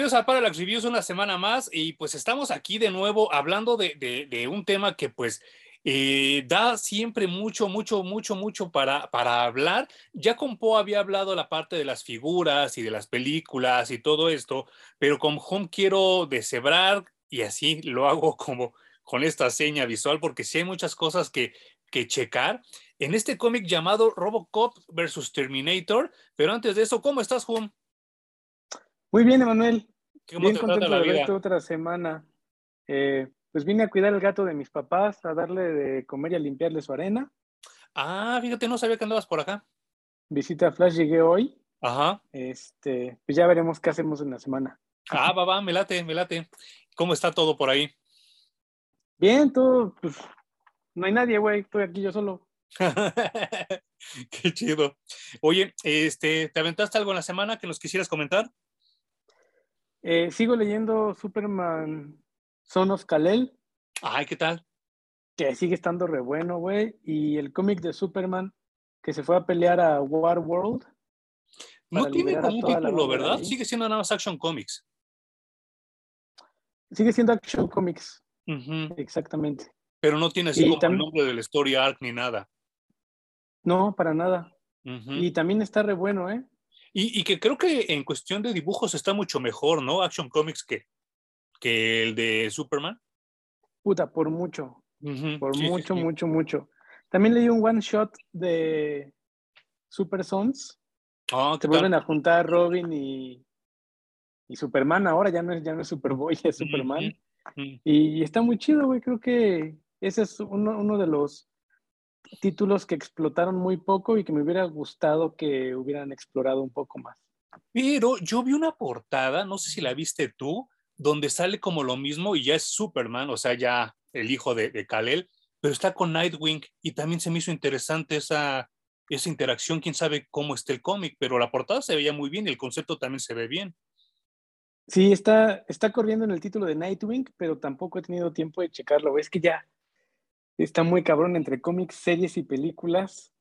bienvenidos a Parallax Reviews una semana más y pues estamos aquí de nuevo hablando de, un tema que pues eh, da siempre mucho, mucho, mucho, mucho para, hablar. Ya con Poe había hablado la parte de las figuras y de las películas y todo esto, pero con Home quiero deshebrar y así lo hago como con esta seña visual porque sí hay muchas cosas que, que checar en este cómic llamado Robocop versus Terminator. Pero antes de eso, ¿cómo estás, Home? Muy bien, Emanuel. Bien contento de verte otra semana. Eh, pues vine a cuidar el gato de mis papás, a darle de comer y a limpiarle su arena. Ah, fíjate, no sabía que andabas por acá. Visita Flash, llegué hoy. Ajá. Este, pues ya veremos qué hacemos en la semana. Ah, va, va, me late, me late. ¿Cómo está todo por ahí? Bien, todo, pues no hay nadie, güey, estoy aquí yo solo. Qué chido. Oye, este, ¿te aventaste algo en la semana que nos quisieras comentar? Eh, sigo leyendo Superman Sonos Kalel. Ay, ¿qué tal? Que sigue estando re bueno, güey. Y el cómic de Superman que se fue a pelear a War World. No tiene como un título, ¿verdad? Sigue siendo nada más Action Comics. Sigue siendo Action Comics. Exactamente. Pero no tiene así como el nombre del story arc ni nada. No, para nada. Y también está re bueno, ¿eh? Y, que creo que en cuestión de dibujos está mucho mejor, ¿no? Action Comics que, que el de Superman. Puta, por mucho. por mucho, mucho, mucho. También leí un one shot de Super Sons. Oh, Se vuelven a juntar Robin y, y Superman. Ahora ya no es, ya no es Superboy, es Superman. y, está muy chido, güey. Creo que ese es uno, uno de los títulos que explotaron muy poco y que me hubiera gustado que hubieran explorado un poco más. Pero yo vi una portada, no sé si la viste tú, donde sale como lo mismo y ya es Superman, o sea, ya el hijo de, de Kal-El, pero está con Nightwing y también se me hizo interesante esa, esa interacción, quién sabe cómo está el cómic, pero la portada se veía muy bien y el concepto también se ve bien. Sí, está, está corriendo en el título de Nightwing, pero tampoco he tenido tiempo de checarlo. Es que ya está muy cabrón entre cómics, series y películas.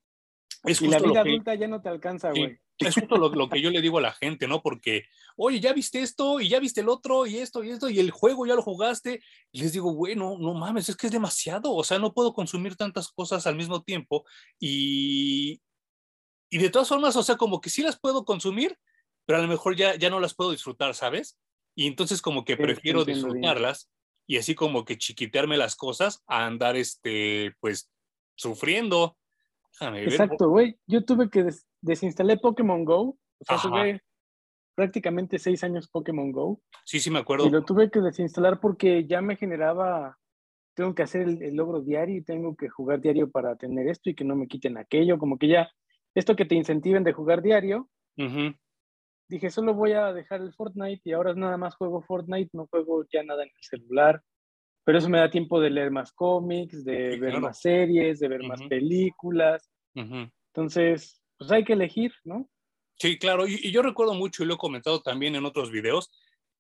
y la vida adulta ya no te alcanza, güey. es justo lo, que yo le digo a la gente, ¿no? Porque, oye, ya viste esto y ya viste el otro y esto y esto y el juego ya lo jugaste. Y les digo, güey, no, no mames, es que es demasiado. O sea, no puedo consumir tantas cosas al mismo tiempo. Y, y de todas formas, o sea, como que sí las puedo consumir, pero a lo mejor ya, ya no las puedo disfrutar, ¿sabes? Y entonces como que prefiero disfrutarlas y así como que chiquitearme las cosas a andar, este, pues, sufriendo. Exacto, güey. Yo tuve que desinstalar Pokémon Go. O sea, tuve prácticamente seis años Pokémon Go. Sí, sí, me acuerdo. Y lo tuve que desinstalar porque ya me generaba, tengo que hacer el, logro diario y tengo que jugar diario para tener esto y que no me quiten aquello. Como que ya, esto que te incentiven de jugar diario, dije, solo voy a dejar el Fortnite y ahora nada más juego Fortnite, no juego ya nada en el celular. Pero eso me da tiempo de leer más cómics, de ver más series, de ver más películas. Entonces, pues hay que elegir, ¿no? Sí, claro. Y, yo recuerdo mucho, y lo he comentado también en otros videos,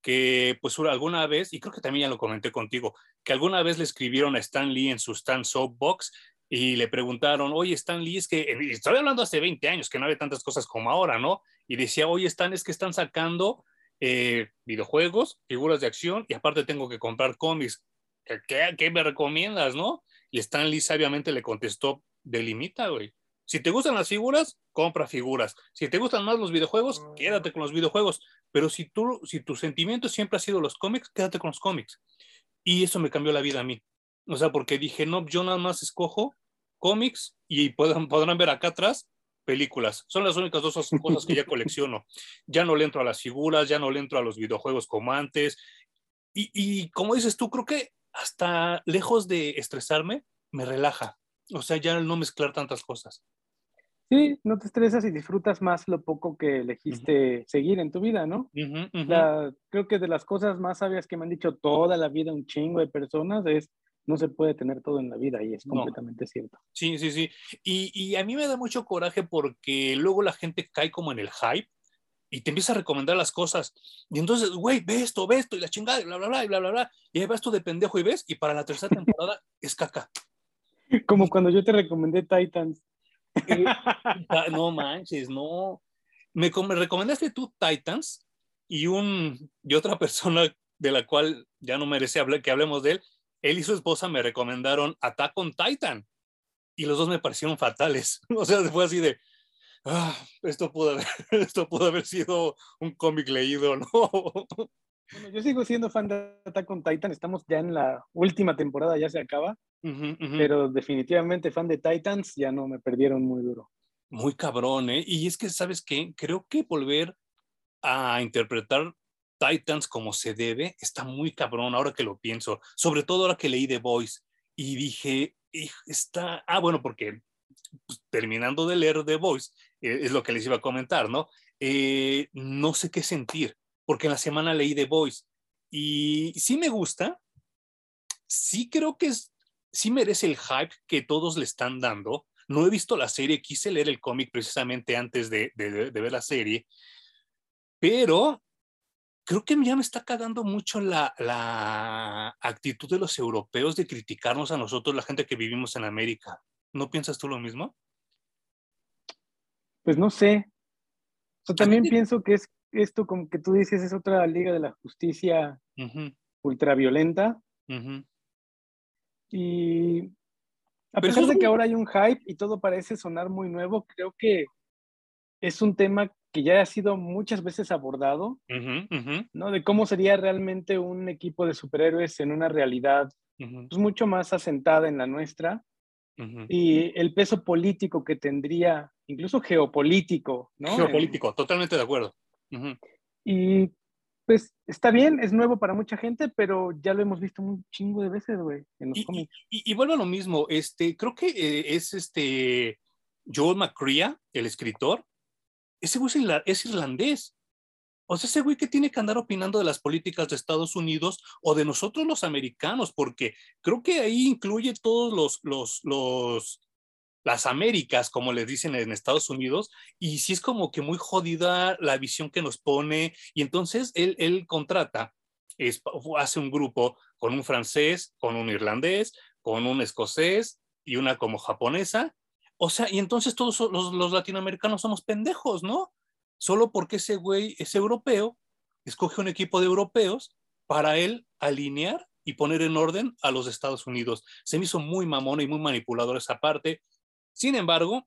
que pues alguna vez, y creo que también ya lo comenté contigo, que alguna vez le escribieron a Stan Lee en su Stan Soapbox y le preguntaron, oye, Stan Lee, es que, estoy hablando hace 20 años, que no había tantas cosas como ahora, ¿no? Y decía, oye, Stan, es que están sacando eh, videojuegos, figuras de acción, y aparte tengo que comprar cómics. ¿Qué, ¿Qué, me recomiendas, no? Y Stan Lee sabiamente le contestó, delimita, güey. Si te gustan las figuras, compra figuras. Si te gustan más los videojuegos, quédate con los videojuegos. Pero si, tú, si tu sentimiento siempre ha sido los cómics, quédate con los cómics. Y eso me cambió la vida a mí. O sea, porque dije, no, yo nada más escojo cómics y podrán, podrán ver acá atrás películas. Son las únicas dos cosas que ya colecciono. Ya no le entro a las figuras, ya no le entro a los videojuegos como antes. Y, y como dices tú, creo que hasta lejos de estresarme, me relaja. O sea, ya no mezclar tantas cosas. Sí, no te estresas y disfrutas más lo poco que elegiste seguir en tu vida, ¿no? creo que de las cosas más sabias que me han dicho toda la vida un chingo de personas es no se puede tener todo en la vida y es completamente cierto. Sí, sí, sí. Y, a mí me da mucho coraje porque luego la gente cae como en el hype y te empieza a recomendar las cosas. Y entonces, güey, ve esto, ve esto y la chingada y bla, bla, bla, y bla, bla, bla. Y ahí vas tú de pendejo y ves y para la tercera temporada es caca. Como cuando yo te recomendé Titans. no manches, no. me, me recomendaste tú Titans y, un, y otra persona de la cual ya no merece hablar, que hablemos de él, él y su esposa me recomendaron Attack on Titan y los dos me parecieron fatales. O sea, fue así de, ah, esto, pudo haber, esto pudo haber sido un cómic leído, ¿no? Bueno, yo sigo siendo fan de Attack on Titan, estamos ya en la última temporada, ya se acaba, pero definitivamente fan de Titans ya no me perdieron muy duro. Muy cabrón, ¿eh? Y es que, ¿sabes qué? Creo que volver a interpretar Titans como se debe está muy cabrón ahora que lo pienso, sobre todo ahora que leí The Voice y dije, está, ah, bueno, porque pues, terminando de leer The Voice, eh, es lo que les iba a comentar, ¿no? Eh, no sé qué sentir, porque en la semana leí The Voice y sí me gusta, sí creo que es, sí merece el hype que todos le están dando. No he visto la serie, quise leer el cómic precisamente antes de, de, ver la serie, pero creo que ya me está cagando mucho la, la, actitud de los europeos de criticarnos a nosotros, la gente que vivimos en América. ¿No piensas tú lo mismo? Pues no sé. Yo también pienso que es esto, como que tú dices, es otra liga de la justicia ultraviolenta. Y a pesar de que ahora hay un hype y todo parece sonar muy nuevo, creo que es un tema que ya ha sido muchas veces abordado, ¿no? De cómo sería realmente un equipo de superhéroes en una realidad pues, mucho más asentada en la nuestra y el peso político que tendría, incluso geopolítico, ¿no? Geopolítico, totalmente de acuerdo. Y pues está bien, es nuevo para mucha gente, pero ya lo hemos visto un chingo de veces, güey, en los y, cómics. Y, vuelvo a lo mismo, este, creo que eh, es este Joel McCrea, el escritor, ese güey es irlandés. O sea, ese güey que tiene que andar opinando de las políticas de Estados Unidos o de nosotros los americanos, porque creo que ahí incluye todos los, los, los, las Américas, como les dicen en Estados Unidos, y sí es como que muy jodida la visión que nos pone, y entonces él, él contrata, es, hace un grupo con un francés, con un irlandés, con un escocés y una como japonesa, o sea, y entonces todos los, latinoamericanos somos pendejos, ¿no? Solo porque ese güey es europeo, escoge un equipo de europeos para él alinear y poner en orden a los Estados Unidos. Se me hizo muy mamona y muy manipulador esa parte. Sin embargo,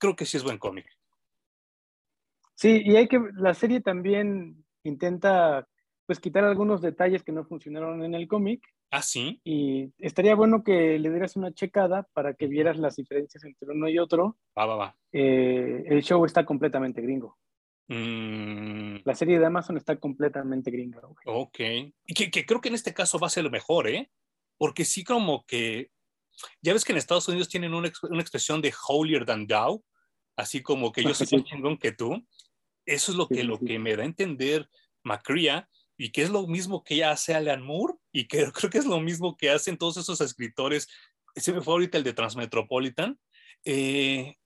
creo que sí es buen cómic. Sí, y hay que, la serie también intenta pues quitar algunos detalles que no funcionaron en el cómic Ah, sí. Y estaría bueno que le dieras una checada para que vieras las diferencias entre uno y otro. Va, va, va. Eh, el show está completamente gringo. Mm. La serie de Amazon está completamente gringa. Ok. Y que, creo que en este caso va a ser lo mejor, ¿eh? Porque sí como que... Ya ves que en Estados Unidos tienen una, expresión de holier than thou, así como que yo soy más chingón que tú. Eso es lo que, lo que me da a entender Macria y que es lo mismo que ella hace Alan Moore y que creo que es lo mismo que hacen todos esos escritores. Ese me fue ahorita el de Transmetropolitan. Eh,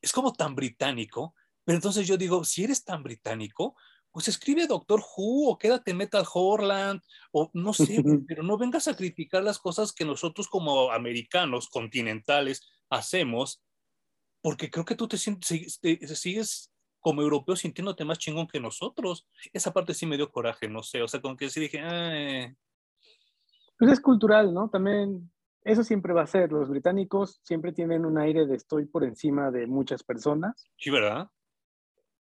es como tan británico, pero entonces yo digo, si eres tan británico, pues escribe Doctor Who o quédate en Metal Horland o no sé, pero no vengas a criticar las cosas que nosotros como americanos continentales hacemos, porque creo que tú te, sientes, te sigues como europeo sintiéndote más chingón que nosotros. Esa parte sí me dio coraje, no sé, o sea, como que sí dije, Pues es cultural, ¿no? También eso siempre va a ser. Los británicos siempre tienen un aire de estoy por encima de muchas personas. Sí, ¿verdad?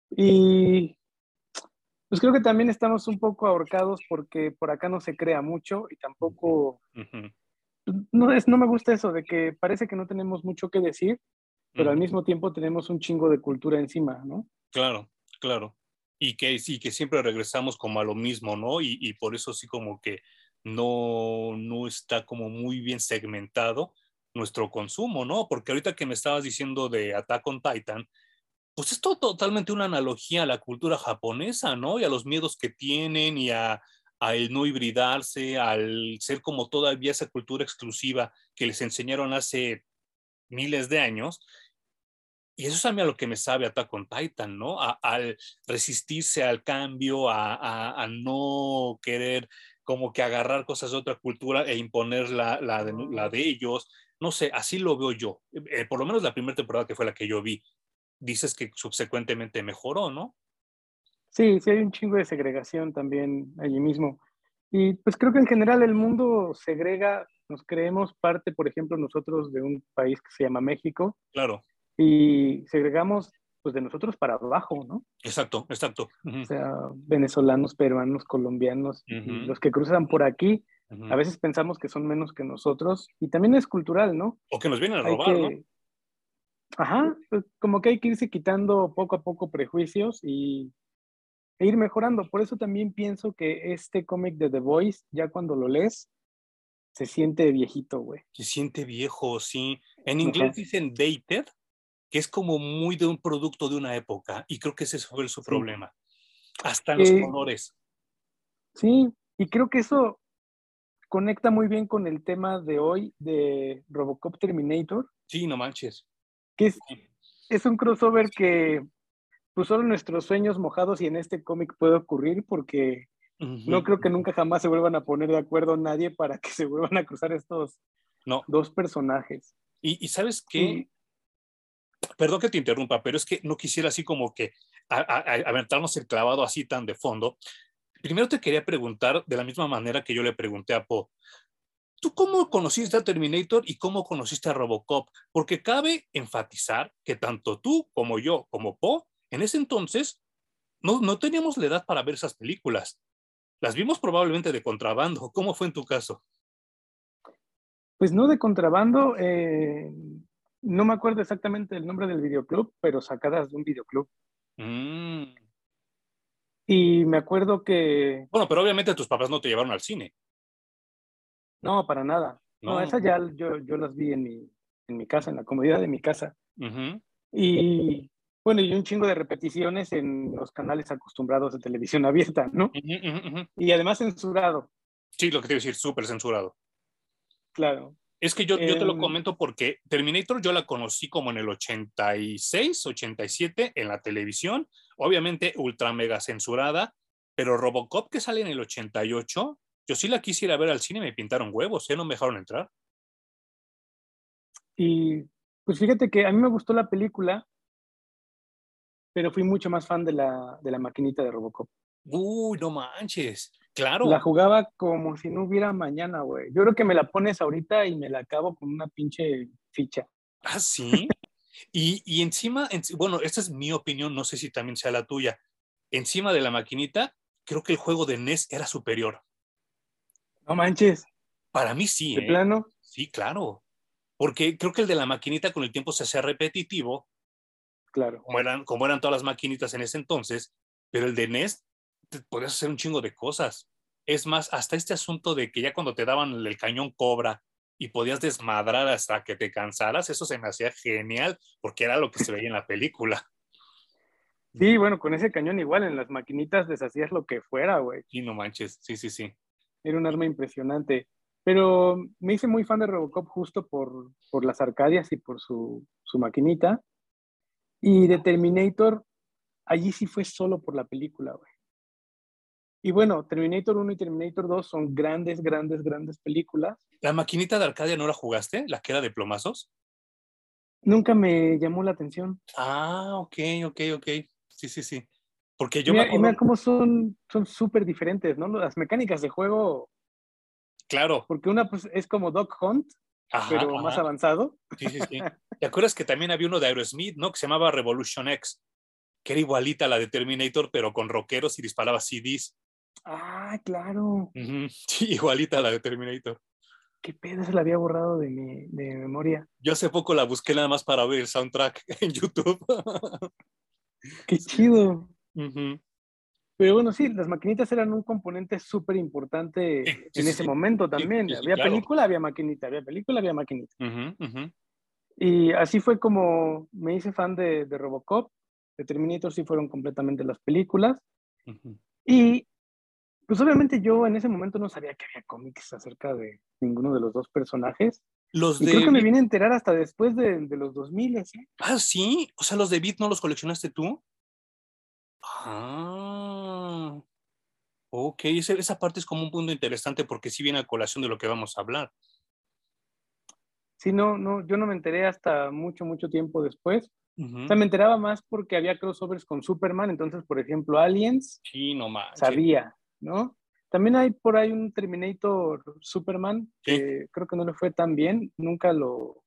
Y pues creo que también estamos un poco ahorcados porque por acá no se crea mucho y tampoco... no, es, no me gusta eso de que parece que no tenemos mucho que decir, pero al mismo tiempo tenemos un chingo de cultura encima, ¿no? Claro, claro. Y que, sí, que siempre regresamos como a lo mismo, ¿no? Y, y por eso sí como que no, no está como muy bien segmentado nuestro consumo, ¿no? Porque ahorita que me estabas diciendo de Attack on Titan, pues es totalmente una analogía a la cultura japonesa, ¿no? Y a los miedos que tienen y a, a, el no hibridarse, al ser como todavía esa cultura exclusiva que les enseñaron hace miles de años y eso es a mí a lo que me sabe Attack on Titan, ¿no? al resistirse al cambio, a, no querer como que agarrar cosas de otra cultura e imponer la, la, de, ellos. No sé, así lo veo yo. Eh, por lo menos la primera temporada que fue la que yo vi. dices que subsecuentemente mejoró, ¿no? Sí, sí hay un chingo de segregación también allí mismo. Y pues creo que en general el mundo segrega, nos creemos parte, por ejemplo, nosotros de un país que se llama México. Claro. Y segregamos pues de nosotros para abajo, ¿no? Exacto, exacto. O sea, venezolanos, peruanos, colombianos, los que cruzan por aquí, a veces pensamos que son menos que nosotros y también es cultural, ¿no? O que nos vienen a robar, ¿no? Ajá, pues, como que hay que irse quitando poco a poco prejuicios y e ir mejorando. Por eso también pienso que este cómic de The Voice, ya cuando lo lees, se siente viejito, güey. Se siente viejo, sí. En inglés dicen dated, que es como muy de un producto de una época, y creo que ese fue su problema. Hasta los eh, colores. Sí, y creo que eso conecta muy bien con el tema de hoy de Robocop Terminator. Sí, no manches. Que es, es un crossover que pues solo nuestros sueños mojados y en este cómic puede ocurrir porque no creo que nunca jamás se vuelvan a poner de acuerdo nadie para que se vuelvan a cruzar estos no. dos personajes. Y, sabes qué, perdón que te interrumpa, pero es que no quisiera así como que aventarnos el clavado así tan de fondo. Primero te quería preguntar de la misma manera que yo le pregunté a Po. ¿Tú cómo conociste a Terminator y cómo conociste a Robocop? Porque cabe enfatizar que tanto tú como yo, como Po, en ese entonces no, no teníamos la edad para ver esas películas. Las vimos probablemente de contrabando. ¿Cómo fue en tu caso? Pues no de contrabando, eh, no me acuerdo exactamente el nombre del videoclub, pero sacadas de un videoclub. Mm. Y me acuerdo que... Bueno, pero obviamente tus papás no te llevaron al cine. No, para nada. No, esas ya yo, yo, las vi en mi, en mi casa, en la comodidad de mi casa. Y bueno, y un chingo de repeticiones en los canales acostumbrados de televisión abierta, ¿no? Y además censurado. Sí, lo que te iba a decir, súper censurado. Claro. Es que yo, yo te lo em, comento porque Terminator yo la conocí como en el 86, 87 en la televisión, obviamente ultra mega censurada, pero Robocop que sale en el 88, yo sí la quisiera ver al cine, me pintaron huevos, ¿eh? No me dejaron entrar. Y pues fíjate que a mí me gustó la película, pero fui mucho más fan de la, de la maquinita de Robocop. Uy, no manches. Claro. La jugaba como si no hubiera mañana, güey. Yo creo que me la pones ahorita y me la acabo con una pinche ficha. Ah, sí. y, y, encima, bueno, esta es mi opinión, no sé si también sea la tuya. Encima de la maquinita, creo que el juego de NES era superior. No manches. Para mí sí. ¿De ¿eh? plano? Sí, claro. Porque creo que el de la maquinita con el tiempo se hacía repetitivo. Claro. Como eran, como eran todas las maquinitas en ese entonces. Pero el de NES podías hacer un chingo de cosas. Es más, hasta este asunto de que ya cuando te daban el cañón cobra y podías desmadrar hasta que te cansaras, eso se me hacía genial porque era lo que se veía en la película. Sí, bueno, con ese cañón igual en las maquinitas deshacías lo que fuera, güey. Y no manches, sí, sí, sí. Era un arma impresionante. Pero me hice muy fan de Robocop justo por, por las Arcadias y por su, su maquinita. Y de Terminator, allí sí fue solo por la película, güey. Y bueno, Terminator 1 y Terminator 2 son grandes, grandes, grandes películas. ¿La maquinita de Arcadia no la jugaste? ¿La que era de plomazos? Nunca me llamó la atención. Ah, ok, ok, ok. Sí, sí, sí. Porque yo mira, me acuerdo... mira cómo son súper diferentes, ¿no? Las mecánicas de juego. Claro. Porque una pues, es como Dog Hunt, pero más avanzado. Sí, sí, sí. ¿Te acuerdas que también había uno de Aerosmith, ¿no? Que se llamaba Revolution X, que era igualita a la de Terminator, pero con rockeros y disparaba CDs. Ah, claro. Sí, igualita a la de Terminator. ¿Qué pedo? Se la había borrado de mi, de memoria. Yo hace poco la busqué nada más para ver el soundtrack en YouTube. Qué chido. Pero bueno, sí, las maquinitas eran un componente súper importante en ese momento también. había película, había maquinita, había película, había maquinita. Y así fue como me hice fan de, de, Robocop. De Terminator sí fueron completamente las películas. Y pues obviamente yo en ese momento no sabía que había cómics acerca de ninguno de los dos personajes. Los y creo que me vine a enterar hasta después de, de los 2000, ¿eh? Ah, sí. O sea, los de Beat no los coleccionaste tú. Ah. Ok, esa, esa parte es como un punto interesante porque sí viene a colación de lo que vamos a hablar. Sí, no, no, yo no me enteré hasta mucho, mucho tiempo después. O sea, me enteraba más porque había crossovers con Superman, entonces, por ejemplo, Aliens. Sí, no más. Sabía, ¿no? También hay por ahí un Terminator Superman que creo que no le fue tan bien, nunca lo,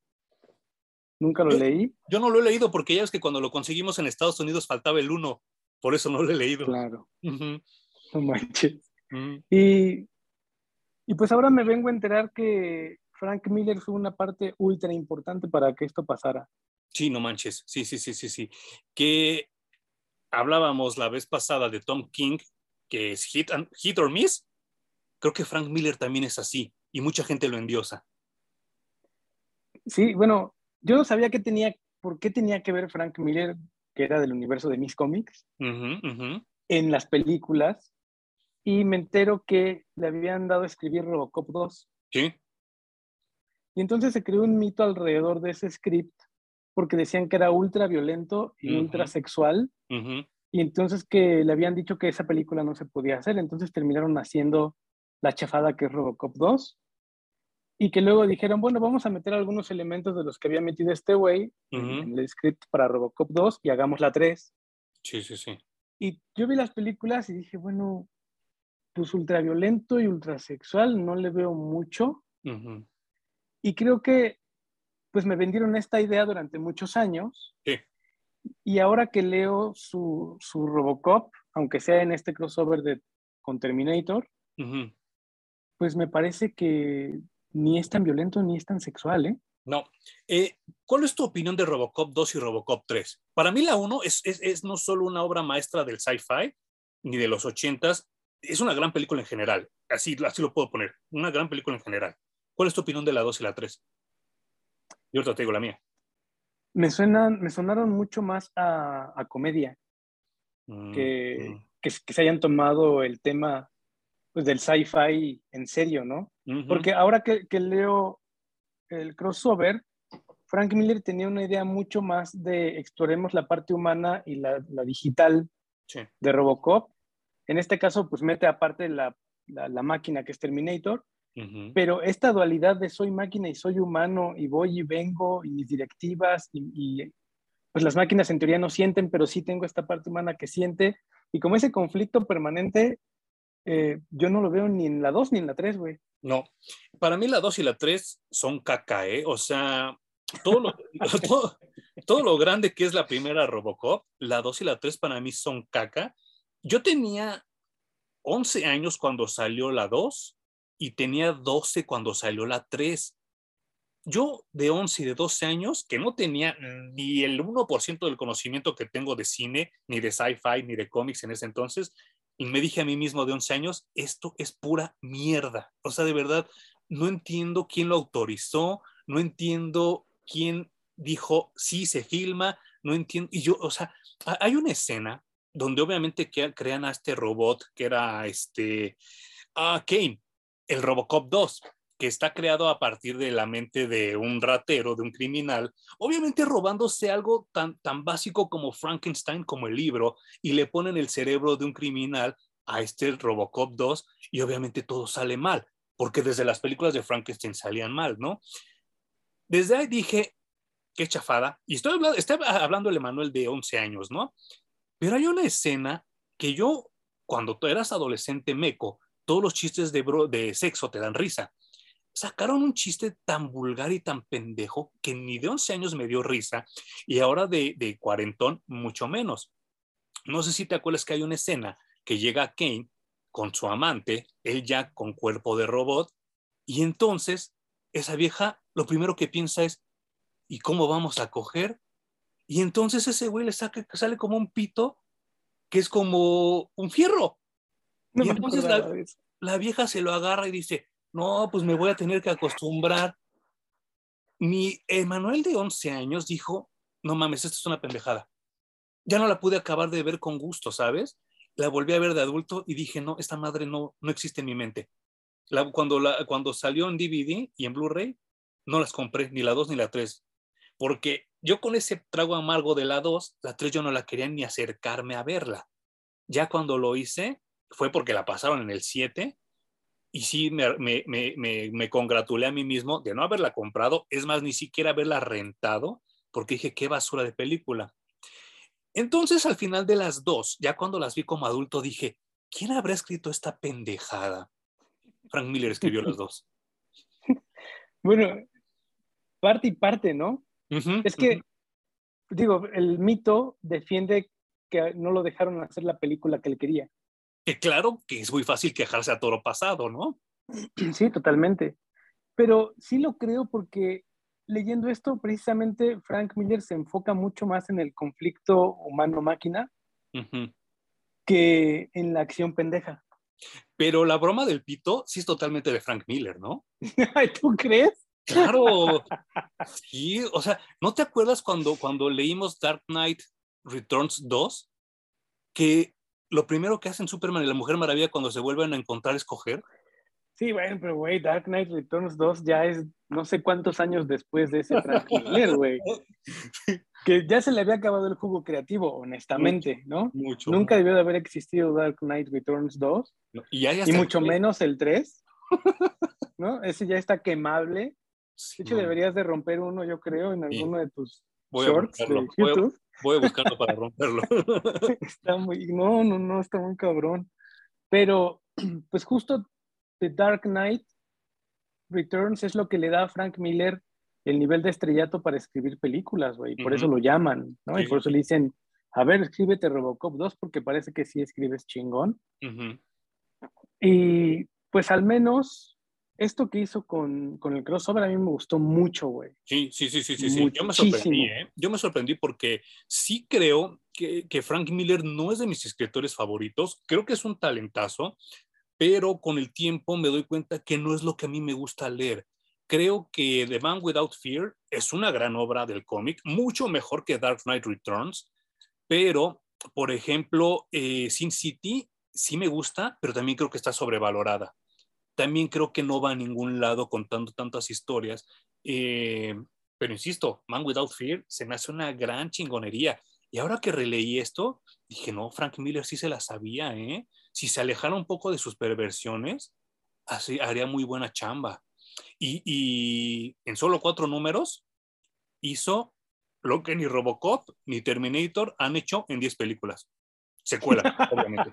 nunca lo leí. Yo no lo he leído porque ya es que cuando lo conseguimos en Estados Unidos faltaba el uno, por eso no lo he leído. Claro. No manches. y, y pues ahora me vengo a enterar que Frank Miller fue una parte ultra importante para que esto pasara. Sí, no manches. Sí, sí, sí, sí, sí. Que hablábamos la vez pasada de Tom King, que es hit, hit or miss. Creo que Frank Miller también es así y mucha gente lo endiosa. Sí, bueno, yo no sabía qué tenía, por qué tenía que ver Frank Miller, que era del universo de mis cómics, en las películas, y me entero que le habían dado a escribir Robocop 2. Sí. Y entonces se creó un mito alrededor de ese script porque decían que era ultra violento y ultra sexual. Y entonces que le habían dicho que esa película no se podía hacer. Entonces terminaron haciendo la chafada que es Robocop 2. Y que luego dijeron, bueno, vamos a meter algunos elementos de los que había metido este güey en el script para Robocop 2 y hagamos la 3. Sí, sí, sí. Y yo vi las películas y dije, bueno, pues ultraviolento y ultrasexual no le veo mucho. Y creo que pues me vendieron esta idea durante muchos años. Sí. Y ahora que leo su, su, Robocop, aunque sea en este crossover de, con Terminator, pues me parece que ni es tan violento ni es tan sexual, ¿eh? No. Eh, ¿Cuál es tu opinión de Robocop 2 y Robocop 3? Para mí la 1 es, es, es, no solo una obra maestra del sci-fi, ni de los 80s, es una gran película en general. Así, así lo puedo poner. Una gran película en general. ¿Cuál es tu opinión de la 2 y la 3? Yo te digo la mía. Me, suenan, me sonaron mucho más a, comedia. Mm, que, mm. que, se hayan tomado el tema pues, del sci-fi en serio, ¿no? Porque ahora que, que, leo el crossover, Frank Miller tenía una idea mucho más de exploremos la parte humana y la, la digital de Robocop. En este caso, pues mete aparte la, la, la máquina que es Terminator, pero esta dualidad de soy máquina y soy humano y voy y vengo y mis directivas y, pues las máquinas en teoría no sienten, pero sí tengo esta parte humana que siente y como ese conflicto permanente, eh, yo no lo veo ni en la 2 ni en la 3, güey. No, para mí la 2 y la 3 son caca, ¿eh? O sea, todo lo, todo, todo lo grande que es la primera Robocop, la 2 y la 3 para mí son caca. Yo tenía 11 años cuando salió la 2 y tenía 12 cuando salió la 3. Yo de 11 y de 12 años, que no tenía ni el 1% del conocimiento que tengo de cine, ni de sci-fi, ni de cómics en ese entonces, y me dije a mí mismo de 11 años, esto es pura mierda. O sea, de verdad, no entiendo quién lo autorizó, no entiendo quién dijo, sí, se filma, no entiendo. Y yo, o sea, hay una escena donde obviamente crean a este robot que era este, a Kane, el Robocop 2, que está creado a partir de la mente de un ratero, de un criminal, obviamente robándose algo tan, tan básico como Frankenstein, como el libro, y le ponen el cerebro de un criminal a este Robocop 2 y obviamente todo sale mal, porque desde las películas de Frankenstein salían mal, ¿no? Desde ahí dije, qué chafada, y estoy hablando, estoy hablando el Emanuel de 11 años, ¿no? Pero hay una escena que yo, cuando tú eras adolescente meco, todos los chistes de, de sexo te dan risa. Sacaron un chiste tan vulgar y tan pendejo que ni de 11 años me dio risa y ahora de, de cuarentón mucho menos. No sé si te acuerdas que hay una escena que llega Kane con su amante, él ya con cuerpo de robot, y entonces esa vieja lo primero que piensa es, ¿y cómo vamos a coger? Y entonces ese güey le saca, sale como un pito que es como un fierro y entonces la, vieja se lo agarra y dice, no, pues me voy a tener que acostumbrar. Mi Emanuel de 11 años dijo, no mames, esto es una pendejada. Ya no la pude acabar de ver con gusto, ¿sabes? La volví a ver de adulto y dije, no, esta madre no, no existe en mi mente. cuando, la, cuando salió en DVD y en Blu-ray, no las compré, ni la 2 ni la 3. Porque yo con ese trago amargo de la 2, la 3 yo no la quería ni acercarme a verla. Ya cuando lo hice, fue porque la pasaron en el 7 y sí me, me, me, me, congratulé a mí mismo de no haberla comprado, es más, ni siquiera haberla rentado, porque dije, qué basura de película. Entonces, al final de las dos, ya cuando las vi como adulto, dije, ¿quién habrá escrito esta pendejada? Frank Miller escribió las dos. Bueno, parte y parte, ¿no? es que, digo, el mito defiende que no lo dejaron hacer la película que él quería. Que claro que es muy fácil quejarse a toro pasado, ¿no? Sí, totalmente. Pero sí lo creo porque leyendo esto, precisamente Frank Miller se enfoca mucho más en el conflicto humano-máquina que en la acción pendeja. Pero la broma del pito sí es totalmente de Frank Miller, ¿no? ¿Tú crees? Claro. Sí, o sea, ¿no te acuerdas cuando, cuando leímos Dark Knight Returns 2? Que lo primero que hacen Superman y la Mujer Maravilla cuando se vuelven a encontrar es coger. Sí, bueno, pero güey, Dark Knight Returns 2 ya es no sé cuántos años después de ese Miller, güey. Que ya se le había acabado el jugo creativo, honestamente, ¿no? Mucho. Nunca debió de haber existido Dark Knight Returns 2. y, y mucho menos el 3. ¿No? Ese ya está quemable. De hecho, deberías de romper uno, yo creo, en alguno de tus shorts de YouTube. Voy a, buscarlo para romperlo. está muy, no, no, no, está muy cabrón. Pero, pues justo The Dark Knight Returns es lo que le da a Frank Miller el nivel de estrellato para escribir películas, güey. Por eso lo llaman, ¿no? Y por eso le dicen, a ver, escríbete Robocop 2 porque parece que sí escribes chingón. Y pues al menos esto que hizo con, con, el crossover a mí me gustó mucho, güey. Sí, sí, sí, sí, sí, Yo me sorprendí, ¿eh? Yo me sorprendí porque sí creo que, que Frank Miller no es de mis escritores favoritos. Creo que es un talentazo pero con el tiempo me doy cuenta que no es lo que a mí me gusta leer. Creo que The Man Without Fear es una gran obra del cómic, mucho mejor que Dark Knight Returns, pero, por ejemplo, eh, Sin City sí me gusta, pero también creo que está sobrevalorada. También creo que no va a ningún lado contando tantas historias. Eh, pero insisto, Man Without Fear se me hace una gran chingonería. Y ahora que releí esto, dije, no, Frank Miller sí se la sabía, ¿eh? si se alejara un poco de sus perversiones, así, haría muy buena chamba. Y, en solo cuatro números hizo lo que ni Robocop ni Terminator han hecho en diez películas. Secuela, obviamente.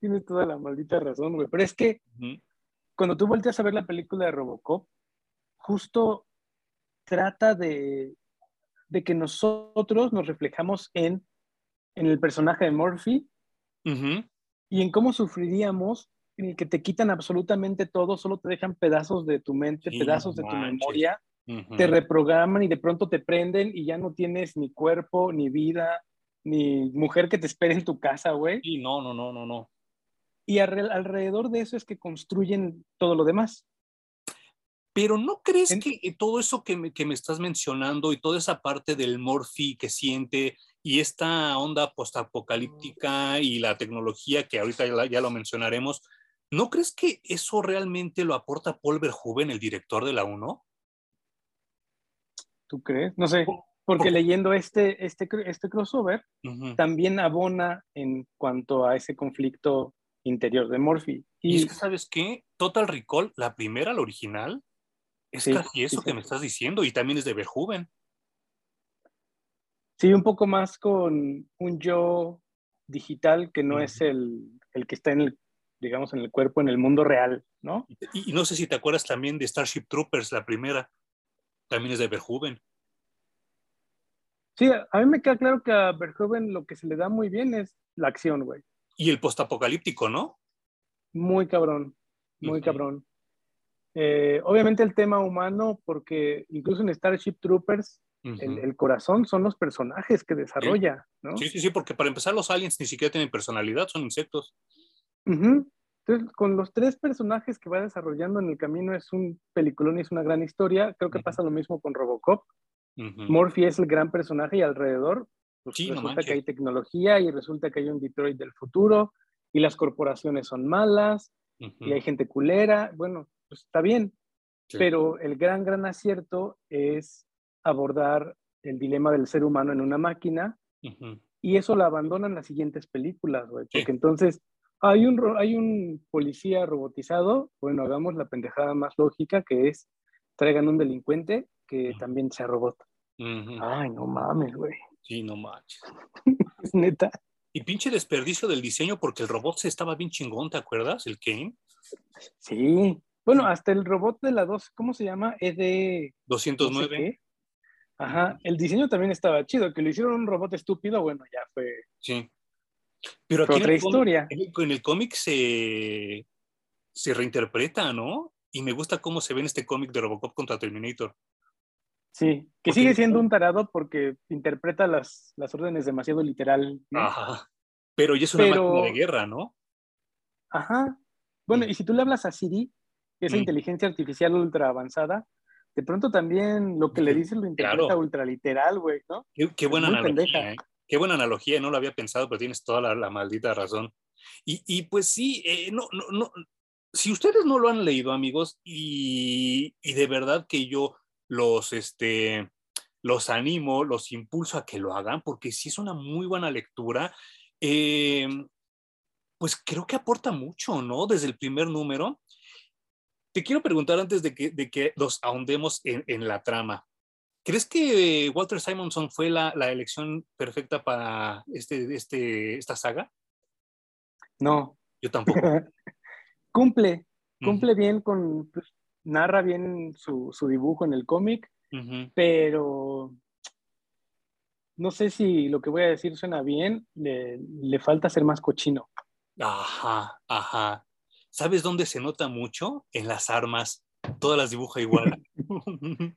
Tienes toda la maldita razón, güey. Pero es que cuando tú volteas a ver la película de Robocop, justo trata de, de que nosotros nos reflejamos en, en el personaje de Murphy y en cómo sufriríamos en el que te quitan absolutamente todo, solo te dejan pedazos de tu mente, pedazos de tu memoria, te reprograman y de pronto te prenden y ya no tienes ni cuerpo, ni vida, ni mujer que te espere en tu casa, güey. Sí, no, no, no, no, no. Y alrededor de eso es que construyen todo lo demás. Pero ¿no crees que todo eso que me, que me, estás mencionando y toda esa parte del Morphy que siente y esta onda postapocalíptica y la tecnología que ahorita ya, lo mencionaremos, ¿no crees que eso realmente lo aporta Paul Verhoeven, el director de la 1? ¿Tú crees? No sé, porque leyendo este, este, este crossover, también abona en cuanto a ese conflicto interior de Morphy. Y, es que, ¿sabes qué? Total Recall, la primera, la original, es casi eso que me estás diciendo y también es de Verhoeven. Sí, un poco más con un yo digital que no es el, que está en el, digamos, en el cuerpo, en el mundo real, ¿no? Y, no sé si te acuerdas también de Starship Troopers, la primera, también es de Verhoeven. Sí, a mí me queda claro que a Verhoeven lo que se le da muy bien es la acción, güey. Y el postapocalíptico, ¿no? Muy cabrón, muy cabrón. Eh, obviamente el tema humano, porque incluso en Starship Troopers, el, corazón son los personajes que desarrolla, sí. ¿no? Sí, sí, sí, porque para empezar los aliens ni siquiera tienen personalidad, son insectos. Entonces, con los tres personajes que va desarrollando en el camino es un peliculón y es una gran historia. Creo que pasa lo mismo con Robocop. Murphy es el gran personaje y alrededor pues, resulta que hay tecnología y resulta que hay un Detroit del futuro y las corporaciones son malas y hay gente culera. Bueno, pues está bien. Pero el gran, gran acierto es abordar el dilema del ser humano en una máquina y eso lo abandonan las siguientes películas, güey. Porque entonces hay un, hay un policía robotizado, bueno, hagamos la pendejada más lógica que es traigan un delincuente que también sea robot. Ay, no mames, güey. Sí, no manches. es neta. Y pinche desperdicio del diseño porque el robot se estaba bien chingón, ¿te acuerdas? El Kane. Sí. Bueno, hasta el robot de la 2, ¿cómo se llama? Es de... 209. Ajá, el diseño también estaba chido, que lo hicieron un robot estúpido, bueno, ya fue. Sí. Pero aquí otra historia. en el cómic se, se reinterpreta, ¿no? Y me gusta cómo se ve en este cómic de Robocop contra Terminator. Sí, que sigue siendo un tarado porque interpreta las, las órdenes demasiado literal. Ajá. Pero ya es una máquina de guerra, ¿no? Ajá. Bueno, y si tú le hablas a Siri, esa inteligencia artificial ultra avanzada, de pronto también lo que le dice lo interpreta ultra literal, güey, ¿no? Qué, buena analogía, ¿eh? Qué buena analogía, no lo había pensado, pero tienes toda la, maldita razón. Y, y pues sí, eh, no, no, no, si ustedes no lo han leído, amigos, y, y de verdad que yo los, este, los animo, los impulso a que lo hagan, porque sí es una muy buena lectura. Em, pues creo que aporta mucho, ¿no? Desde el primer número. Te quiero preguntar antes de que, de que los ahondemos en, en la trama. ¿Crees que Walter Simonson fue la, la elección perfecta para este, este, esta saga? No. Yo tampoco. cumple, cumple bien con, pues, narra bien su, dibujo en el cómic, pero no sé si lo que voy a decir suena bien, le, falta ser más cochino. Ajá, ajá. ¿Sabes dónde se nota mucho? En las armas. Todas las dibuja igual.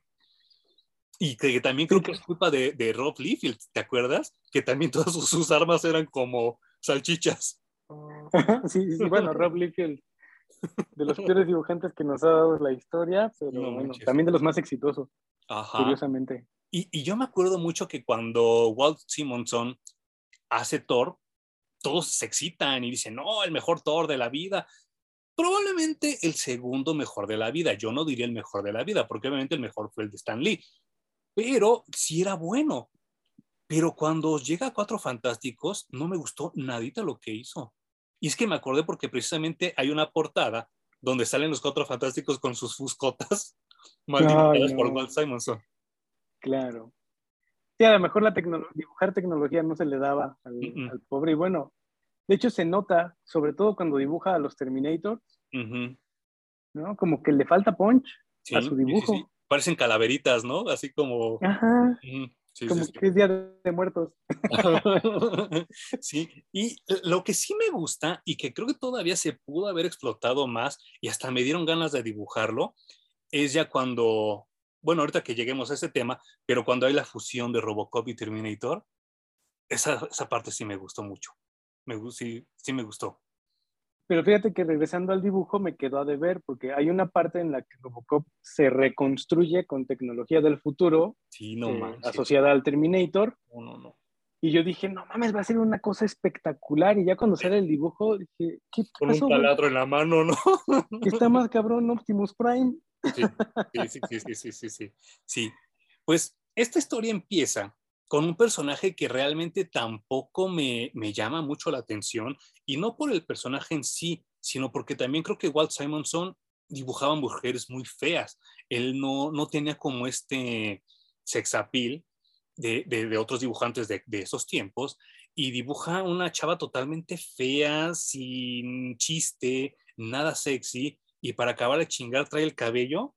y que, también creo que es culpa de, Rob Liefeld, ¿te acuerdas? Que también todas sus, armas eran como salchichas. sí, sí, bueno, Rob Liefeld de los peores dibujantes que nos ha dado la historia, pero bueno, también de los más exitosos, curiosamente. Y, y, yo me acuerdo mucho que cuando Walt Simonson hace Thor, todos se excitan y dicen, no, el mejor Thor de la vida. Probablemente el segundo mejor de la vida. Yo no diría el mejor de la vida, porque obviamente el mejor fue el de Stan Lee. Pero sí era bueno. Pero cuando llega a Cuatro Fantásticos, no me gustó nadita lo que hizo. Y es que me acordé porque precisamente hay una portada donde salen los cuatro fantásticos con sus fuscotas malditas por Walt Simonson. Claro. Sí, a lo mejor la dibujar tecnología no se le daba al, pobre. Y bueno, de hecho se nota, sobre todo cuando dibuja a los Terminators, ¿no? Como que le falta punch a su dibujo. Parecen calaveritas, ¿no? Así como... Ajá como que es Día de Muertos. sí, y lo que sí me gusta y que creo que todavía se pudo haber explotado más y hasta me dieron ganas de dibujarlo, es ya cuando, bueno, ahorita que lleguemos a ese tema, pero cuando hay la fusión de Robocop y Terminator, esa, esa parte sí me gustó mucho. Me, sí, sí me gustó. Pero fíjate que regresando al dibujo me quedó a deber porque hay una parte en la que Robocop se reconstruye con tecnología del futuro eh, asociada al Terminator. No, no, no. Y yo dije, no mames, va a ser una cosa espectacular. Y ya cuando sale el dibujo, dije, ¿qué, Con un taladro en la mano, ¿no? está más cabrón Optimus Prime. Sí, sí, sí, sí, sí, sí. Sí, pues esta historia empieza con un personaje que realmente tampoco me, llama mucho la atención, y no por el personaje en sí, sino porque también creo que Walt Simonson dibujaba mujeres muy feas. Él no, no tenía como este sex appeal de, de, otros dibujantes de, de, esos tiempos, y dibuja una chava totalmente fea, sin chiste, nada sexy, y para acabar de chingar trae el cabello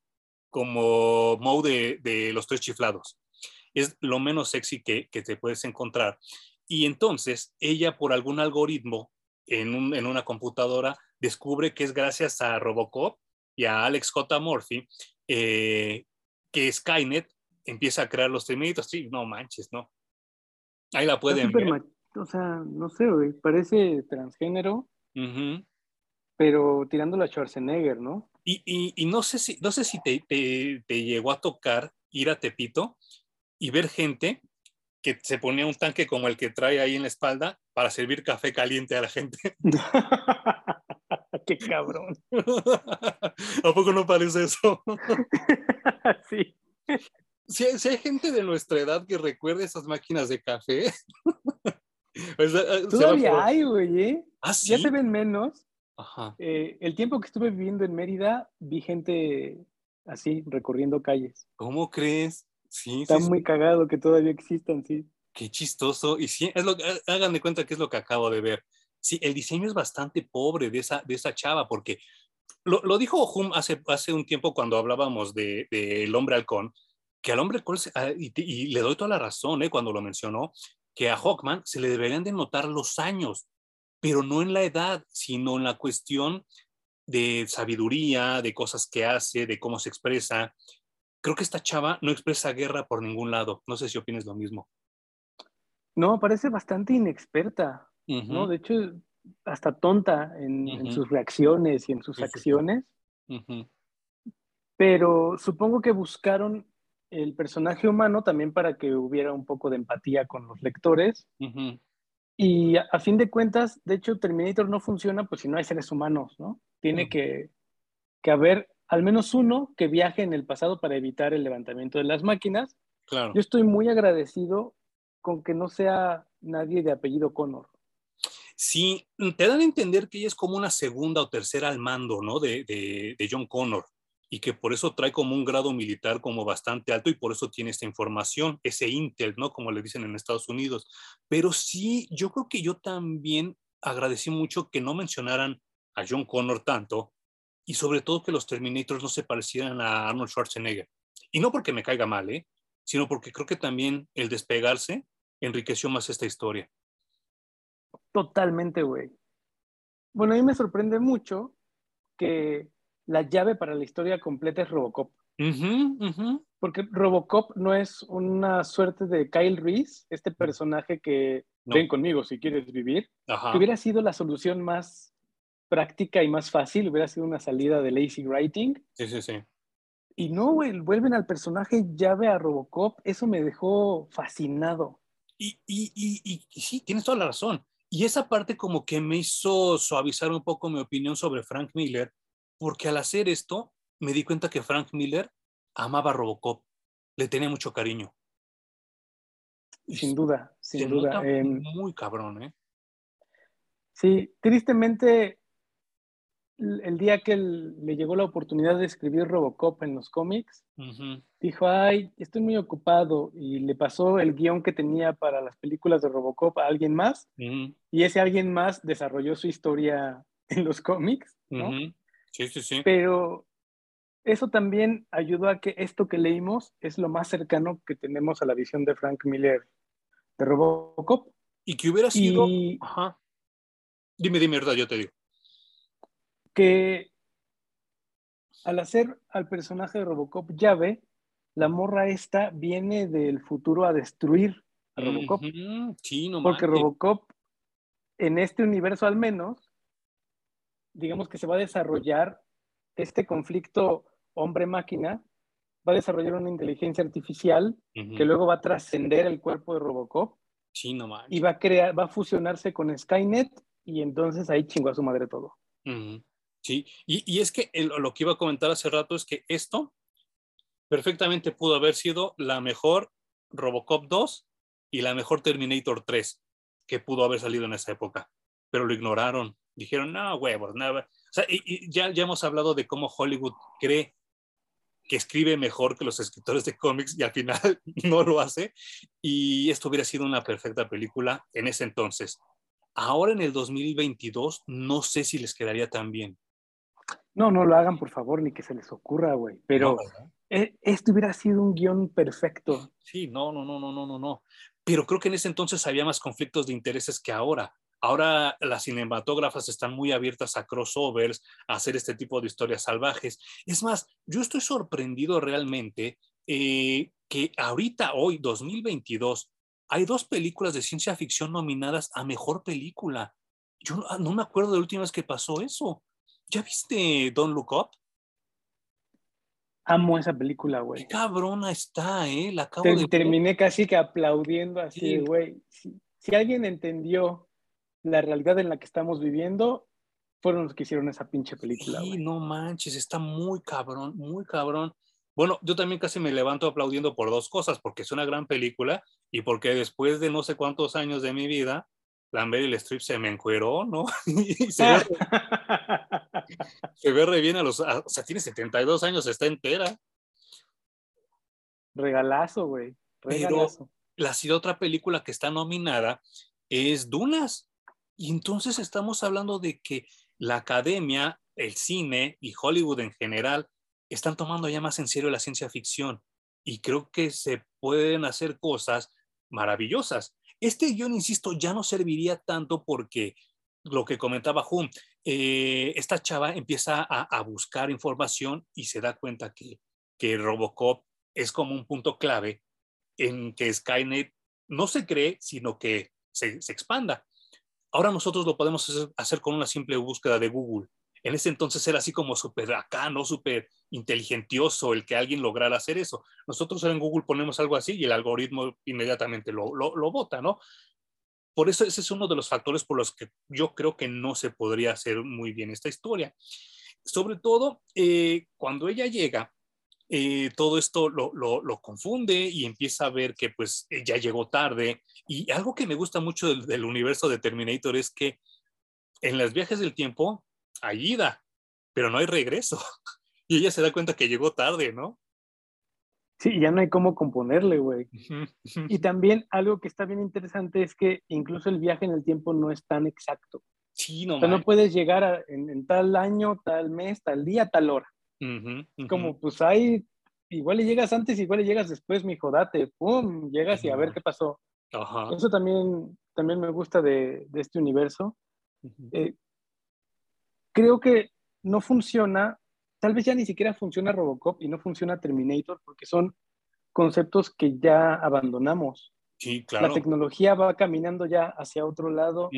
como Moe de, de los tres chiflados es lo menos sexy que, te puedes encontrar. Y entonces ella por algún algoritmo en, una computadora descubre que es gracias a Robocop y a Alex J. Murphy eh, que Skynet empieza a crear los Terminators. Sí, no manches, ¿no? Ahí la pueden ver. O sea, no sé, parece transgénero, pero tirando a Schwarzenegger, ¿no? Y, no sé si, no sé si te, te, llegó a tocar ir a Tepito y ver gente que se ponía un tanque como el que trae ahí en la espalda para servir café caliente a la gente. ¡Qué cabrón! ¿A poco no parece eso? sí. Si hay, gente de nuestra edad que recuerde esas máquinas de café. Pues, eh, Todavía hay, güey. ¿eh? ¿Ah, sí? Ya se ven menos. Ajá. Eh, el tiempo que estuve viviendo en Mérida, vi gente así, recorriendo calles. ¿Cómo crees? Sí, Está muy cagado que todavía existan, sí. Qué chistoso. Y sí, es lo, hagan de cuenta que es lo que acabo de ver. Sí, el diseño es bastante pobre de esa, de esa chava, porque lo, lo dijo Hum hace, hace un tiempo cuando hablábamos del de, el hombre halcón, que al hombre halcón, ah, y, y, le doy toda la razón ¿eh? cuando lo mencionó, que a Hawkman se le deberían de notar los años, pero no en la edad, sino en la cuestión de sabiduría, de cosas que hace, de cómo se expresa. Creo que esta chava no expresa guerra por ningún lado. No sé si opinas lo mismo. No, parece bastante inexperta, ¿no? De hecho, hasta tonta en, sus reacciones y en sus acciones. Pero supongo que buscaron el personaje humano también para que hubiera un poco de empatía con los lectores. Y a, fin de cuentas, de hecho, Terminator no funciona pues si no hay seres humanos, ¿no? Tiene que, que haber al menos uno que viaje en el pasado para evitar el levantamiento de las máquinas. Claro. Yo estoy muy agradecido con que no sea nadie de apellido Connor. Sí, te dan a entender que ella es como una segunda o tercera al mando, ¿no? De, de, de John Connor y que por eso trae como un grado militar como bastante alto y por eso tiene esta información, ese intel, ¿no? Como le dicen en Estados Unidos. Pero sí, yo creo que yo también agradecí mucho que no mencionaran a John Connor tanto y sobre todo que los Terminators no se parecieran a Arnold Schwarzenegger. Y no porque me caiga mal, ¿eh? Sino porque creo que también el despegarse enriqueció más esta historia. Totalmente, güey. Bueno, a mí me sorprende mucho que la llave para la historia completa es Robocop. Porque Robocop no es una suerte de Kyle Reese, este personaje que ven conmigo si quieres vivir, que hubiera sido la solución más práctica y más fácil, hubiera sido una salida de lazy writing. Sí, sí, sí. Y no, güey, vuelven al personaje llave a Robocop, eso me dejó fascinado. Y, y, y, y, sí, tienes toda la razón. Y esa parte como que me hizo suavizar un poco mi opinión sobre Frank Miller, porque al hacer esto me di cuenta que Frank Miller amaba a Robocop, le tenía mucho cariño. Sin duda, sin duda. Em, muy cabrón, ¿eh? Sí, tristemente, el día que le llegó la oportunidad de escribir Robocop en los cómics, dijo, ay, estoy muy ocupado, y le pasó el guion que tenía para las películas de Robocop a alguien más, y ese alguien más desarrolló su historia en los cómics, ¿no? Sí, sí, sí. Pero eso también ayudó a que esto que leímos es lo más cercano que tenemos a la visión de Frank Miller de Robocop. Y que hubiera sido... Ajá. Dime, dime, verdad, yo te digo. Que al hacer al personaje de Robocop llave, la morra esta viene del futuro a destruir a Robocop. Sí, no Porque Robocop, en este universo al menos, digamos que se va a desarrollar este conflicto hombre-máquina, va a desarrollar una inteligencia artificial que luego va a trascender el cuerpo de Robocop. Sí, no y va a crear, va a fusionarse con Skynet y entonces ahí chingó a su madre todo. Sí, y, es que lo que iba a comentar hace rato es que esto perfectamente pudo haber sido la mejor Robocop 2 y la mejor Terminator 3 que pudo haber salido en esa época, pero lo ignoraron dijeron, no, huevos, nada. O sea, y, ya, ya hemos hablado de cómo Hollywood cree que escribe mejor que los escritores de cómics y al final no lo hace. Y esto hubiera sido una perfecta película en ese entonces. Ahora en el 2022 no sé si les quedaría tan bien. No, no lo hagan por favor, ni que se les ocurra, güey. Pero e, esto hubiera sido un guion perfecto. Sí, no, no, no, no, no, no, no. Pero creo que en ese entonces había más conflictos de intereses que ahora. Ahora las cinematógrafas están muy abiertas a crossovers, a hacer este tipo de historias salvajes. Es más, yo estoy sorprendido realmente eh, que ahorita, hoy, 2022, hay dos películas de ciencia ficción nominadas a mejor película. Yo no, no me acuerdo de la última vez que pasó eso. ¿Ya viste Don't Look Up? Amo esa película, güey. Qué cabrona está, ¿eh? La acabo de... Terminé casi que aplaudiendo así, güey. si, alguien entendió la realidad en la que estamos viviendo, fueron los que hicieron esa pinche película. Sí, no manches, está muy cabrón, muy cabrón. Bueno, yo también casi me levanto aplaudiendo por dos cosas, porque es una gran película y porque después de no sé cuántos años de mi vida, la Meryl Streep se me encueró, ¿no? y se, se ve re bien a los, o sea, tiene 72 años, está entera. Regalazo, güey. Regalazo. Pero la otra película que está nominada es Dunas. Y entonces estamos hablando de que la academia, el cine y Hollywood en general están tomando ya más en serio la ciencia ficción. Y creo que se pueden hacer cosas maravillosas. Este guion, insisto, ya no serviría tanto porque lo que comentaba Hum, eh, esta chava empieza a, buscar información y se da cuenta que, que Robocop es como un punto clave en que Skynet no se cree, sino que se, expanda. Ahora nosotros lo podemos hacer, con una simple búsqueda de Google. En ese entonces era así como súper acá, ¿no? Súper inteligentioso el que alguien lograra hacer eso. Nosotros en Google ponemos algo así y el algoritmo inmediatamente lo, lo, ¿no? Por eso ese es uno de los factores por los que yo creo que no se podría hacer muy bien esta historia. Sobre todo eh, cuando ella llega, eh, todo esto lo, confunde y empieza a ver que pues ya llegó tarde. Y algo que me gusta mucho del, del universo de Terminator es que en los viajes del tiempo hay ida, pero no hay regreso. Y ella se da cuenta que llegó tarde, ¿no? Sí, ya no hay cómo componerle, güey. Y también algo que está bien interesante es que incluso el viaje en el tiempo no es tan exacto. Sí, no. O sea, no puedes llegar en, tal año, tal mes, tal día, tal hora. Como pues hay, igual le llegas antes, igual le llegas después, mi jodate, pum, llegas y a ver qué pasó. Eso también, también me gusta de, de este universo. Eh, creo que no funciona tal vez ya ni siquiera funciona Robocop y no funciona Terminator porque son conceptos que ya abandonamos. Sí, claro. La tecnología va caminando ya hacia otro lado.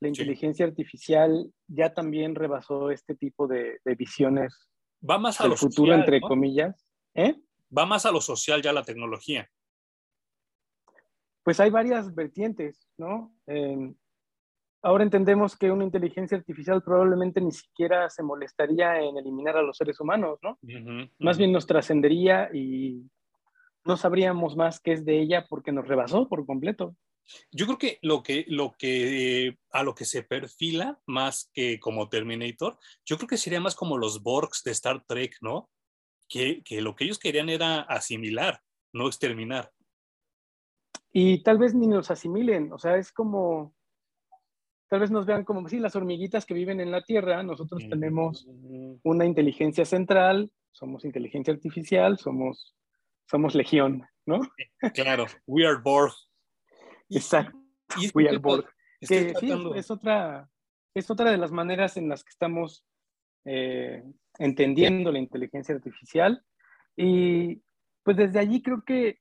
la inteligencia artificial ya también rebasó este tipo de, visiones. Va más a lo futuro, social, entre comillas. ¿Eh? Va más a lo social ya la tecnología. Pues hay varias vertientes, ¿no? Ahora entendemos que una inteligencia artificial probablemente ni siquiera se molestaría en eliminar a los seres humanos, ¿no? Más bien nos trascendería y no sabríamos más qué es de ella porque nos rebasó por completo. Yo creo que lo que, lo que a lo que se perfila más que como Terminator, yo creo que sería más como los Borgs de Star Trek, ¿no? Que, que lo que ellos querían era asimilar, no exterminar. Y tal vez ni nos asimilen, o sea, es como tal vez nos vean como, sí, las hormiguitas que viven en la Tierra, nosotros tenemos una inteligencia central, somos inteligencia artificial, somos, somos legión, ¿no? Claro, we are Borg. Exacto, we are Borg. Que sí, es otra, es otra de las maneras en las que estamos eh, entendiendo la inteligencia artificial. Y pues desde allí creo que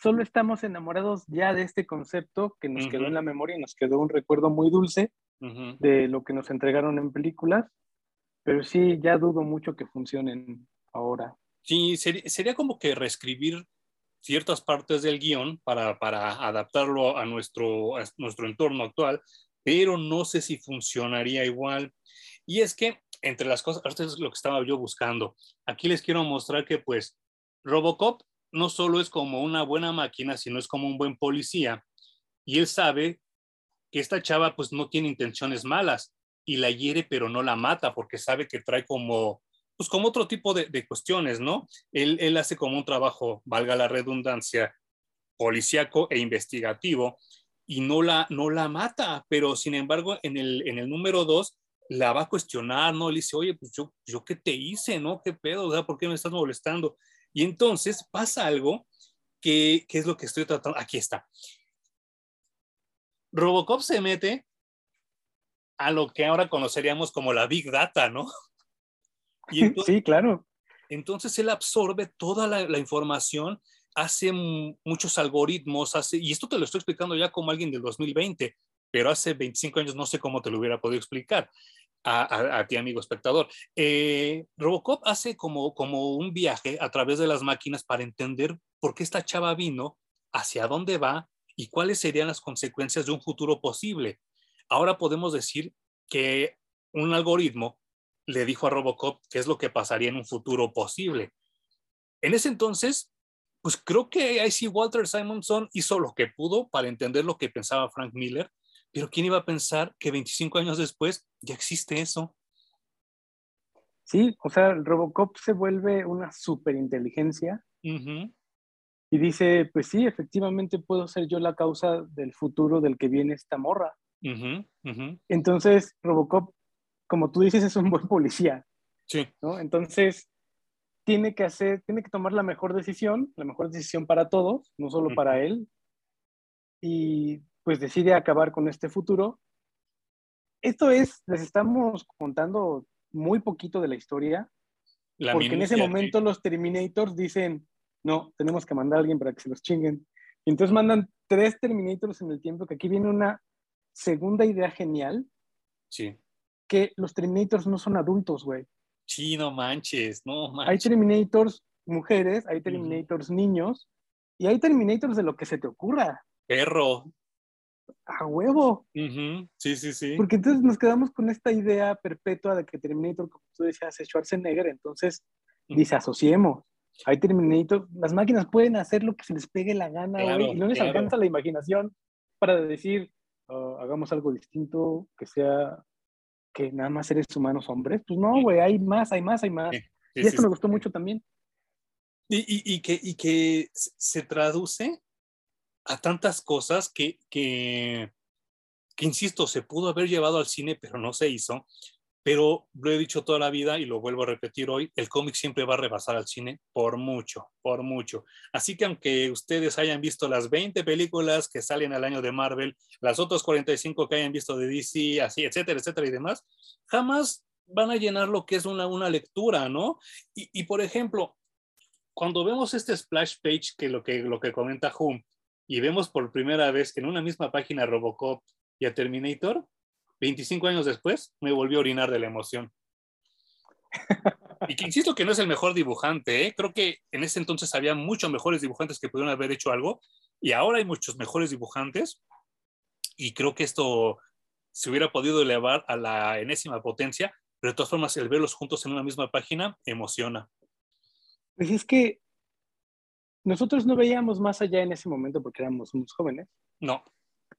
solo estamos enamorados ya de este concepto que nos quedó en la memoria y nos quedó un recuerdo muy dulce de lo que nos entregaron en películas, pero sí, ya dudo mucho que funcionen ahora. Sí, sería, como que reescribir ciertas partes del guion para, para adaptarlo a nuestro, a nuestro entorno actual, pero no sé si funcionaría igual. Y es que entre las cosas, esto es lo que estaba yo buscando. Aquí les quiero mostrar que pues Robocop no solo es como una buena máquina, sino es como un buen policía. Y él sabe que esta chava pues no tiene intenciones malas y la hiere pero no la mata porque sabe que trae como, pues como otro tipo de, cuestiones, ¿no? Él, él, hace como un trabajo, valga la redundancia, policíaco e investigativo y no la, no la mata, pero sin embargo en el, en el número dos la va a cuestionar, ¿no? Le dice, oye, pues yo, yo qué te hice, ¿no? ¿Qué pedo? O ¿por qué me estás molestando? Y entonces pasa algo que, es lo que estoy tratando. Aquí está. Robocop se mete a lo que ahora conoceríamos como la Big Data, ¿no? sí, claro. Entonces él absorbe toda la, información, hace muchos algoritmos, hace, y esto te lo estoy explicando ya como alguien del 2020, pero hace 25 años no sé cómo te lo hubiera podido explicar a, ti, amigo espectador. Eh, Robocop hace como, como un viaje a través de las máquinas para entender por qué esta chava vino, hacia dónde va y cuáles serían las consecuencias de un futuro posible. Ahora podemos decir que un algoritmo le dijo a Robocop qué es lo que pasaría en un futuro posible. En ese entonces, pues creo que ahí sí Walter Simonson hizo lo que pudo para entender lo que pensaba Frank Miller pero ¿quién iba a pensar que 25 años después ya existe eso? Sí, o sea, el Robocop se vuelve una superinteligencia Y dice, pues sí, efectivamente puedo ser yo la causa del futuro del que viene esta morra. Entonces, Robocop, como tú dices, es un buen policía. Sí. ¿no? Entonces, tiene que hacer, tiene que tomar la mejor decisión, la mejor decisión para todos, no solo para él. Y pues decide acabar con este futuro. Esto es, les estamos contando muy poquito de la historia, porque en ese momento los Terminators dicen, no, tenemos que mandar a alguien para que se los chinguen. Y entonces mandan tres Terminators en el tiempo, que aquí viene una segunda idea genial. Sí. Que los Terminators no son adultos, güey. Sí, no manches, no manches. Hay Terminators mujeres, hay Terminators niños, y hay Terminators de lo que se te ocurra. Perro. A huevo. Sí, sí, sí. Porque entonces nos quedamos con esta idea perpetua de que Terminator, como tú decías, es Schwarzenegger, entonces disasociemos hay Terminator, las máquinas pueden hacer lo que se les pegue la gana, y no les alcanza la imaginación para decir, oh, hagamos algo distinto, que sea que nada más seres humanos hombres. Pues no, güey, hay más, hay más, hay más. y esto me gustó mucho también. Y, que, y que se traduce a tantas cosas que, que, que, insisto, se pudo haber llevado al cine, pero no se hizo pero lo he dicho toda la vida y lo vuelvo a repetir hoy, el cómic siempre va a rebasar al cine por mucho, por mucho. Así que aunque ustedes hayan visto las 20 películas que salen al año de Marvel, las otras 45 que hayan visto de DC, así, etcétera, etcétera y demás, jamás van a llenar lo que es una, una lectura, ¿no? Y, y por ejemplo, cuando vemos este splash page que lo que, lo que comenta Hum y vemos por primera vez en una misma página Robocop y a Terminator, 25 años después, me volvió a orinar de la emoción. Y que insisto que no es el mejor dibujante, ¿eh? creo que en ese entonces había muchos mejores dibujantes que pudieron haber hecho algo y ahora hay muchos mejores dibujantes y creo que esto se hubiera podido elevar a la enésima potencia, pero de todas formas el verlos juntos en una misma página emociona. Pues es que nosotros no veíamos más allá en ese momento porque éramos unos jóvenes. No.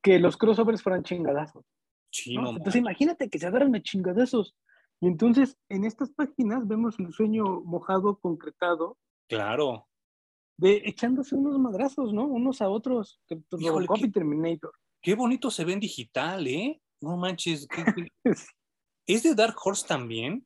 Que los crossovers fueran chingadazos. Chino, Entonces imagínate que se agarran a chingadazos. Y entonces en estas páginas vemos el sueño mojado, concretado. Claro. De echándose unos madrazos, ¿no? Unos a otros. Robocop y Terminator. Qué bonito se ve en digital, ¿eh? No manches. ¿Es de Dark Horse también?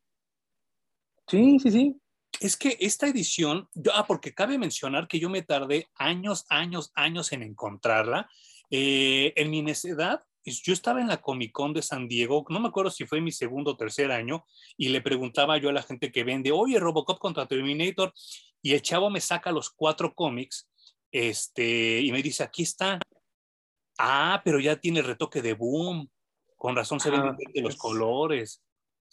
Sí, sí, sí. Es que esta edición, ah, porque cabe mencionar que yo me tardé años, años, años en encontrarla. Eh, en mi necedad yo estaba en la Comic Con de San Diego, no me acuerdo si fue mi segundo o tercer año, y le preguntaba yo a la gente que vende, oye, Robocop contra Terminator, y el chavo me saca los cuatro cómics, este, y me dice, aquí está. Ah, pero ya tiene retoque de Boom, con razón se ven ah, los colores.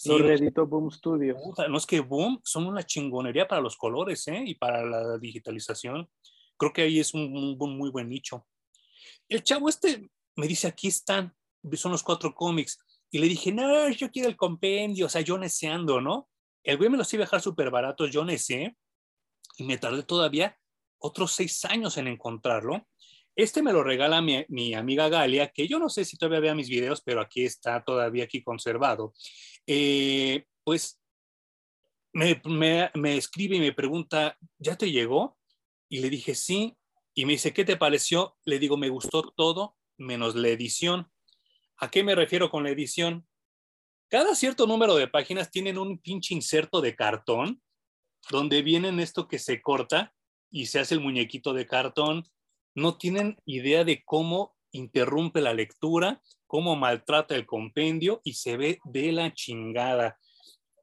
Sí, lo Boom Studios. No es que Boom son una chingonería para los colores, ¿eh? Y para la digitalización. Creo que ahí es un, un muy buen nicho. El chavo este me dice, aquí están, son los cuatro cómics. Y le dije, no, yo quiero el compendio, o sea, yo neceando, ¿no? El güey me los iba a dejar súper baratos, yo neceé, y me tardé todavía otros seis años en encontrarlo. Este me lo regala mi, amiga Galia, que yo no sé si todavía vea mis videos, pero aquí está todavía aquí conservado. Eh, pues me, me, me escribe y me pregunta, ¿ya te llegó? Y le dije, sí. Y me dice, ¿qué te pareció? Le digo, me gustó todo, menos la edición. ¿A qué me refiero con la edición? Cada cierto número de páginas tienen un pinche inserto de cartón donde vienen esto que se corta y se hace el muñequito de cartón. No tienen idea de cómo interrumpe la lectura, cómo maltrata el compendio y se ve de la chingada.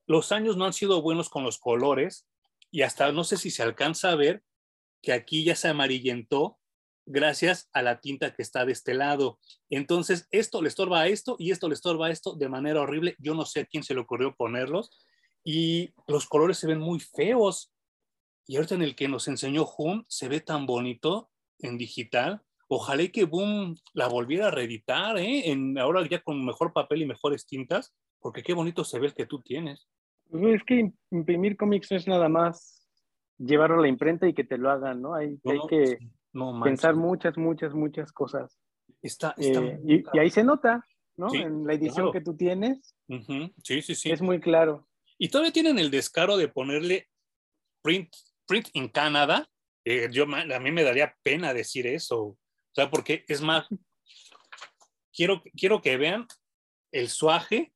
Los años no han sido buenos con los colores y hasta no sé si se alcanza a ver que aquí ya se amarillentó gracias a la tinta que está de este lado. Entonces, esto le estorba a esto y esto le estorba a esto de manera horrible. Yo no sé a quién se le ocurrió ponerlos y los colores se ven muy feos. Y ahorita en el que nos enseñó Hum se ve tan bonito en digital. Ojalá que Boom la volviera a reeditar, ¿eh? En, ahora ya con mejor papel y mejores tintas, porque qué bonito se ve el que tú tienes. Pues es que imprimir cómics no es nada más llevarlo a la imprenta y que te lo hagan, ¿no? Hay, hay que pensar muchas, muchas, muchas cosas. Está, eh, y, ahí se nota, ¿no? en la edición que tú tienes. Sí, sí, sí. Es muy claro. Y todavía tienen el descaro de ponerle print, print in Canada Eh, yo, a mí me daría pena decir eso. O sea, porque es más, quiero, quiero que vean el suaje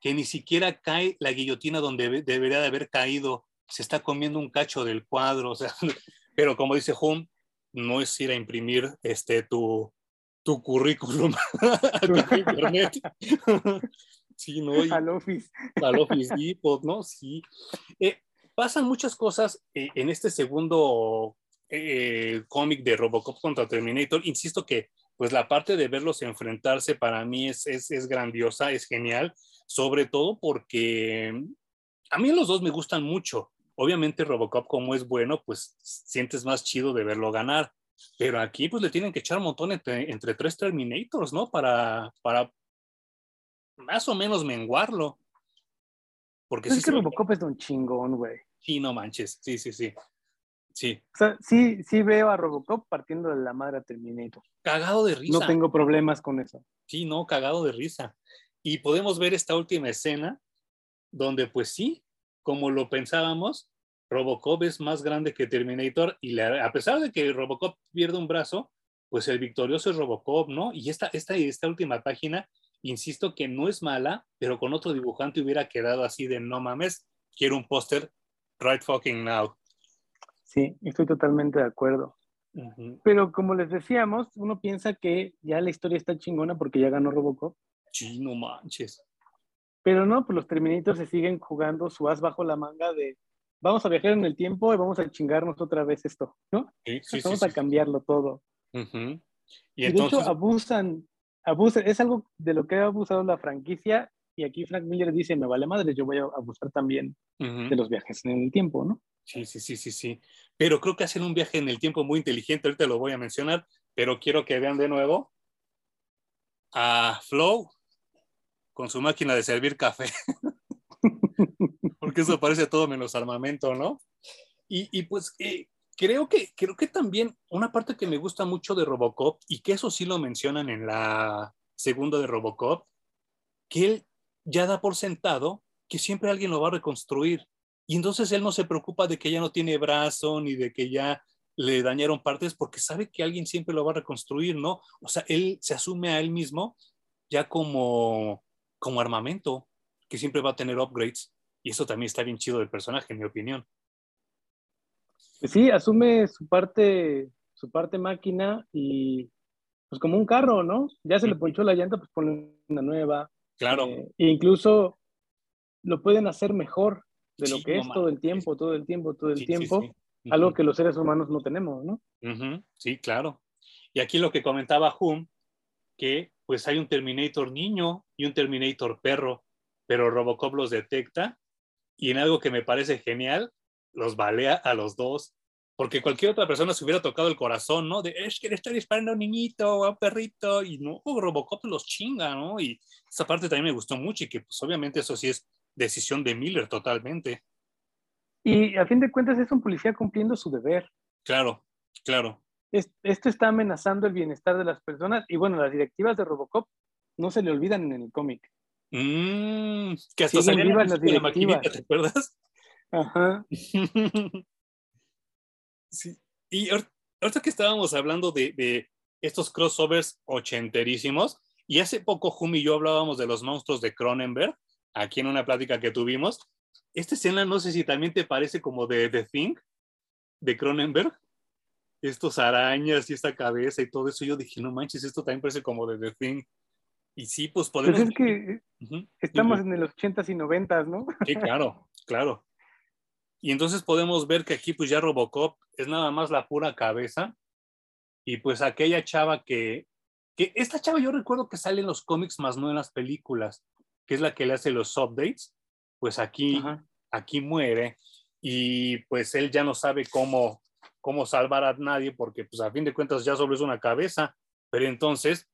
que ni siquiera cae la guillotina donde debería de haber caído. Se está comiendo un cacho del cuadro. O sea, pero como dice Hum, no es ir a imprimir este, tu, tu currículum a internet. sí, ¿no? al Office. Al Office ¿no? Sí. Eh, pasan muchas cosas eh, en este segundo eh, cómic de Robocop contra Terminator. Insisto que pues la parte de verlos enfrentarse para mí es, es, es grandiosa, es genial, sobre todo porque a mí los dos me gustan mucho. Obviamente Robocop como es bueno, pues sientes más chido de verlo ganar. Pero aquí pues le tienen que echar un montón entre, entre tres Terminators, ¿no? Para, para más o menos menguarlo. Porque es que Robocop es un chingón, güey. Sí, no manches. Sí, sí, sí. Sí. O sea, sí, sí veo a Robocop partiendo de la madre a Terminator. Cagado de risa. No tengo problemas con eso. Sí, no, cagado de risa. Y podemos ver esta última escena donde pues sí, como lo pensábamos, Robocop es más grande que Terminator y a pesar de que Robocop pierde un brazo, pues el victorioso es Robocop, ¿no? Y esta, esta, esta última página, insisto que no es mala, pero con otro dibujante hubiera quedado así de no mames, quiero un póster right fucking now. Sí, estoy totalmente de acuerdo. Pero como les decíamos, uno piensa que ya la historia está chingona porque ya ganó Robocop. Sí, no manches. Pero no, pues los Terminators se siguen jugando su as bajo la manga de vamos a viajar en el tiempo y vamos a chingarnos otra vez esto, ¿no? Sí, sí, vamos a cambiarlo todo. Y, de hecho abusan, abusan, es algo de lo que ha abusado la franquicia y aquí Frank Miller dice, me vale madre, yo voy a abusar también de los viajes en el tiempo, ¿no? Sí, sí, sí, sí, sí. Pero creo que hacen un viaje en el tiempo muy inteligente, ahorita lo voy a mencionar, pero quiero que vean de nuevo a Flow con su máquina de servir café. Porque eso parece todo menos armamento, ¿no? Y, pues eh, creo, que, creo que también una parte que me gusta mucho de Robocop, y que eso sí lo mencionan en la segunda de Robocop, que él ya da por sentado que siempre alguien lo va a reconstruir. Y entonces él no se preocupa de que ya no tiene brazo ni de que ya le dañaron partes porque sabe que alguien siempre lo va a reconstruir, ¿no? O sea, él se asume a él mismo ya como, como armamento, que siempre va a tener upgrades. Y eso también está bien chido del personaje, en mi opinión. Pues sí, asume su parte, su parte máquina y pues como un carro, ¿no? Ya se le ponchó la llanta, pues pone una nueva. Claro. Eh, e incluso lo pueden hacer mejor de lo que es todo el tiempo, todo el tiempo, todo el tiempo. Algo que los seres humanos no tenemos, ¿no? Sí, claro. Y aquí lo que comentaba Hum, que pues hay un Terminator niño y un Terminator perro, pero Robocop los detecta y en algo que me parece genial, los balea a los dos. Porque cualquier otra persona se hubiera tocado el corazón, ¿no? De, es que le estoy disparando a un niñito o a un perrito, y no, Robocop los chinga, ¿no? Y esa parte también me gustó mucho y que pues obviamente eso sí es decisión de Miller totalmente. Y a fin de cuentas es un policía cumpliendo su deber. Claro, claro. esto está amenazando el bienestar de las personas y bueno, las directivas de Robocop no se le olvidan en el cómic. Mm, que hasta salían las la maquinita, ¿te acuerdas? Ajá. sí. Y ahorita que estábamos hablando de, de, estos crossovers ochenterísimos, y hace poco Jumi y yo hablábamos de los monstruos de Cronenberg, aquí en una plática que tuvimos. Esta escena no sé si también te parece como de The Thing, de Cronenberg. Estos arañas y esta cabeza y todo eso. Yo dije, no manches, esto también parece como de The Thing. Y sí, pues, pues podemos... es que estamos en los 80s y 90s, ¿no? Sí, claro, claro. Y entonces podemos ver que aquí pues ya Robocop es nada más la pura cabeza. Y pues aquella chava que, que esta chava yo recuerdo que sale en los cómics más no en las películas, que es la que le hace los updates, pues aquí, aquí muere. Y pues él ya no sabe cómo, cómo salvar a nadie porque pues a fin de cuentas ya solo es una cabeza. Pero entonces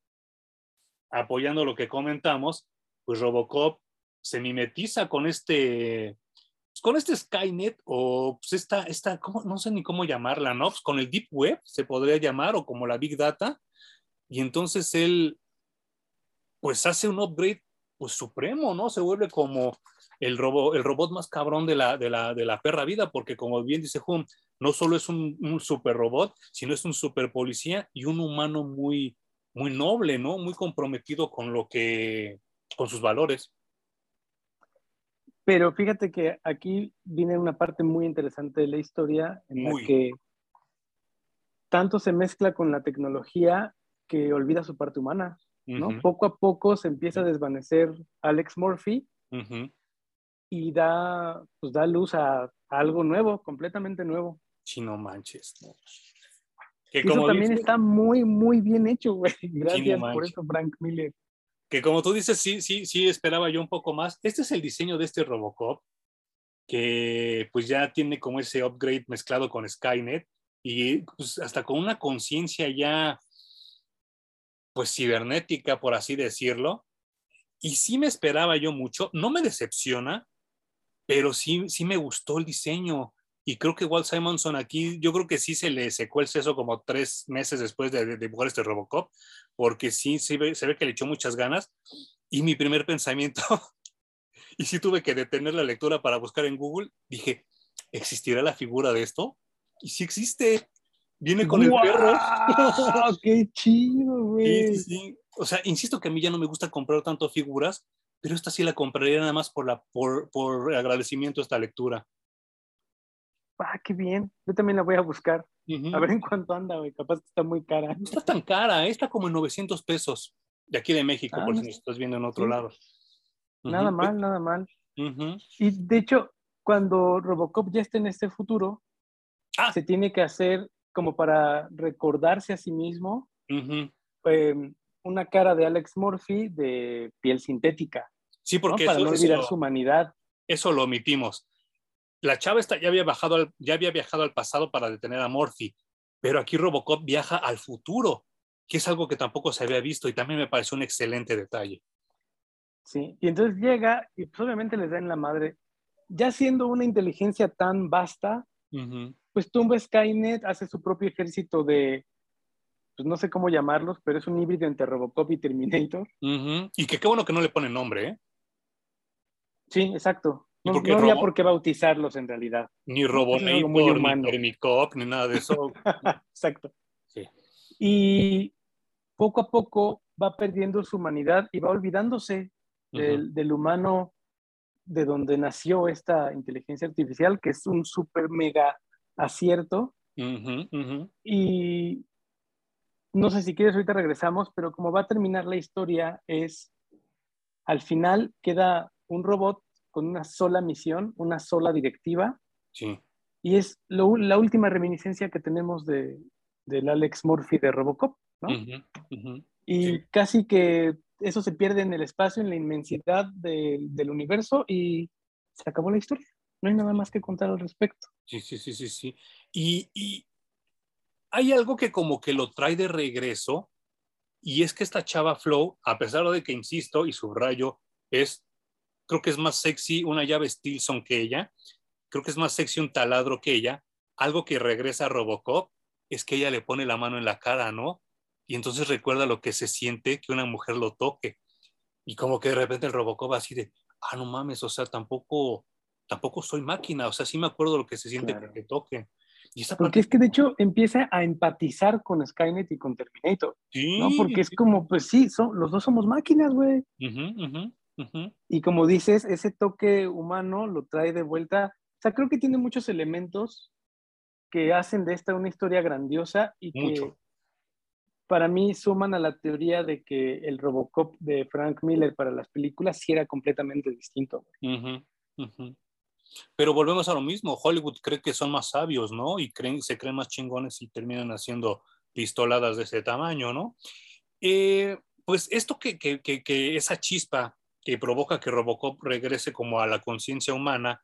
apoyando lo que comentamos, pues Robocop se mimetiza con este, pues, con este Skynet o pues esta, esta no sé ni cómo llamarla, ¿no? Pues con el Deep Web se podría llamar o como la Big Data. Y entonces él, pues hace un upgrade, pues supremo, ¿no? Se vuelve como el, robo, el robot más cabrón de la, de, la, de la perra vida, porque como bien dice Hum, no solo es un, un super robot, sino es un super policía y un humano muy, muy noble, ¿no? Muy comprometido con lo que, con sus valores. Pero fíjate que aquí viene una parte muy interesante de la historia en la que tanto se mezcla con la tecnología que olvida su parte humana, ¿no? Poco a poco se empieza a desvanecer Alex Murphy y da, pues da luz a, algo nuevo, completamente nuevo. Si no manches. Que eso también está muy, muy bien hecho, güey. Gracias por eso, Frank Miller. Que como tú dices, sí, sí, sí, esperaba yo un poco más. Este es el diseño de este Robocop, que pues ya tiene como ese upgrade mezclado con Skynet y pues hasta con una conciencia ya pues cibernética, por así decirlo. Y sí me esperaba yo mucho, no me decepciona, pero sí, sí me gustó el diseño. Y creo que Walt Simonson aquí, yo creo que sí se le secó el seso como tres meses después de, dibujar este Robocop, porque sí se ve, se ve que le echó muchas ganas. Y mi primer pensamiento, y sí tuve que detener la lectura para buscar en Google, dije, ¿existirá la figura de esto? Y sí existe. Viene con el perro. ¡Qué chido, güey! Sí, sí, O sea, insisto que a mí ya no me gusta comprar tanto figuras, pero esta sí la compraría nada más por, la, por, por agradecimiento a esta lectura. Ah, qué bien. Yo también la voy a buscar. A ver en cuánto anda, güey. Capaz que está muy cara. No está tan cara, ¿eh? está como en 900 pesos de aquí de México, ah, por si estás viendo en otro lado. Nada mal, nada mal. Y de hecho, cuando Robocop ya esté en este futuro, ah. se tiene que hacer como para recordarse a sí mismo em, una cara de Alex Murphy de piel sintética. Sí, porque para no olvidar su humanidad. Eso lo omitimos la chava esta ya había, bajado ya había viajado al pasado para detener a Morphy, pero aquí Robocop viaja al futuro, que es algo que tampoco se había visto y también me pareció un excelente detalle. Sí, y entonces llega y pues obviamente les da en la madre, ya siendo una inteligencia tan vasta, pues tumba Skynet, hace su propio ejército de, pues no sé cómo llamarlos, pero es un híbrido entre Robocop y Terminator. Y que qué bueno que no le pone nombre, ¿eh? Sí, exacto. No, había por qué bautizarlos en realidad. Ni Robonator, ni Termicop, ni nada de eso. Exacto. Sí. Y poco a poco va perdiendo su humanidad y va olvidándose del, humano de donde nació esta inteligencia artificial, que es un súper mega acierto. Y no sé si quieres, ahorita regresamos, pero como va a terminar la historia es, al final queda un robot con una sola misión, una sola directiva. Sí. Y es la última reminiscencia que tenemos de, del Alex Murphy de Robocop, ¿no? Y casi que eso se pierde en el espacio, en la inmensidad del universo y se acabó la historia. No hay nada más que contar al respecto. Sí, sí, sí, sí, sí. Y, y hay algo que como que lo trae de regreso y es que esta chava Flow, a pesar de que, insisto y subrayo, es creo que es más sexy una llave Stilson que ella, creo que es más sexy un taladro que ella. Algo que regresa a Robocop es que ella le pone la mano en la cara, ¿no? Y entonces recuerda lo que se siente que una mujer lo toque. Y como que de repente el Robocop así de, ah, no mames, o sea, tampoco, tampoco soy máquina, o sea, sí me acuerdo lo que se siente que te toque. Y Porque es que de hecho empieza a empatizar con Skynet y con Terminator. Sí, ¿no? Porque es como, pues sí, son, los dos somos máquinas, güey. Y como dices, ese toque humano lo trae de vuelta. O sea, creo que tiene muchos elementos que hacen de esta una historia grandiosa y que para mí suman a la teoría de que el Robocop de Frank Miller para las películas sí era completamente distinto. Pero volvemos a lo mismo, Hollywood cree que son más sabios, ¿no? Y creen, se creen más chingones y terminan haciendo pistoladas de ese tamaño, ¿no? Eh, pues esto que, que, que, esa chispa que provoca que Robocop regrese como a la conciencia humana,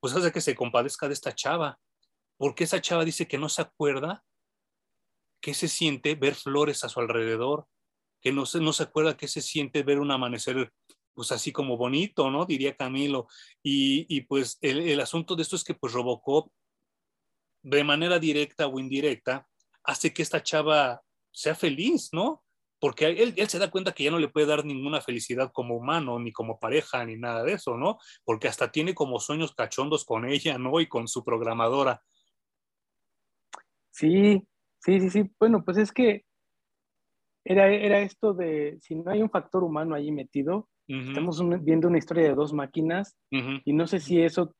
pues hace que se compadezca de esta chava, porque esa chava dice que no se acuerda qué se siente ver flores a su alrededor, que no se, no se acuerda qué se siente ver un amanecer pues así como bonito, ¿no? Diría Camilo. Y, pues el, el, asunto de esto es que pues Robocop, de manera directa o indirecta, hace que esta chava sea feliz, ¿no? Porque él, él, se da cuenta que ya no le puede dar ninguna felicidad como humano, ni como pareja, ni nada de eso, ¿no? Porque hasta tiene como sueños cachondos con ella, ¿no? Y con su programadora. Sí, sí, sí, sí. Bueno, pues es que era, era esto de, si no hay un factor humano ahí metido, estamos viendo una historia de dos máquinas y no sé si eso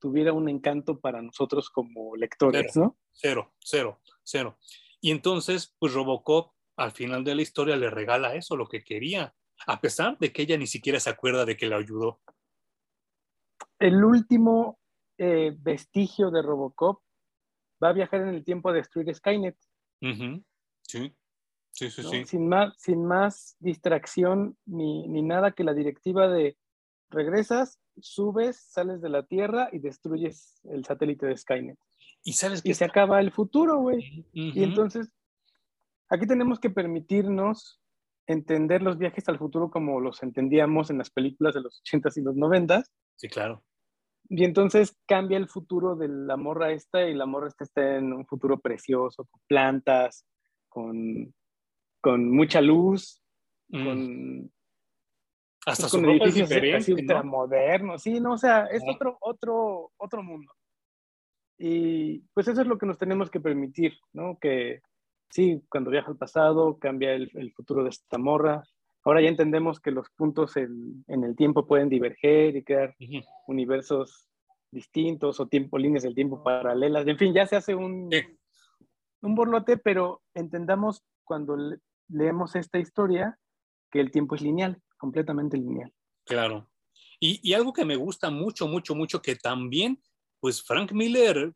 tuviera un encanto para nosotros como lectores, cero, ¿no? Cero, cero, cero. Y entonces, pues Robocop al final de la historia le regala eso, lo que quería, a pesar de que ella ni siquiera se acuerda de que le ayudó. El último eh, vestigio de Robocop va a viajar en el tiempo a destruir Skynet. Sí, sí, sí, sí. Sin, más, sin más distracción ni, ni nada que la directiva de regresas, subes, sales de la Tierra y destruyes el satélite de Skynet. Y sabes que y se acaba el futuro, güey. Y entonces, aquí tenemos que permitirnos entender los viajes al futuro como los entendíamos en las películas de los 80s y los 90s. Sí, claro. Y entonces cambia el futuro de la morra esta y la morra esta está en un futuro precioso, con plantas, con, con mucha luz, Mm. con, Hasta pues, su con ropa edificios así ¿no? ultramodernos. Sí, no, o sea, es Ajá. otro, otro, otro mundo. Y pues eso es lo que nos tenemos que permitir, ¿no? Que sí, cuando viaja al pasado, cambia el, el futuro de esta morra. Ahora ya entendemos que los puntos en, en el tiempo pueden diverger y crear universos distintos o tiempo, líneas del tiempo paralelas. En fin, ya se hace un, Sí. un borlote, pero entendamos cuando le- leemos esta historia que el tiempo es lineal, completamente lineal. Claro. Y, y algo que me gusta mucho, mucho, mucho, que también, pues Frank Miller,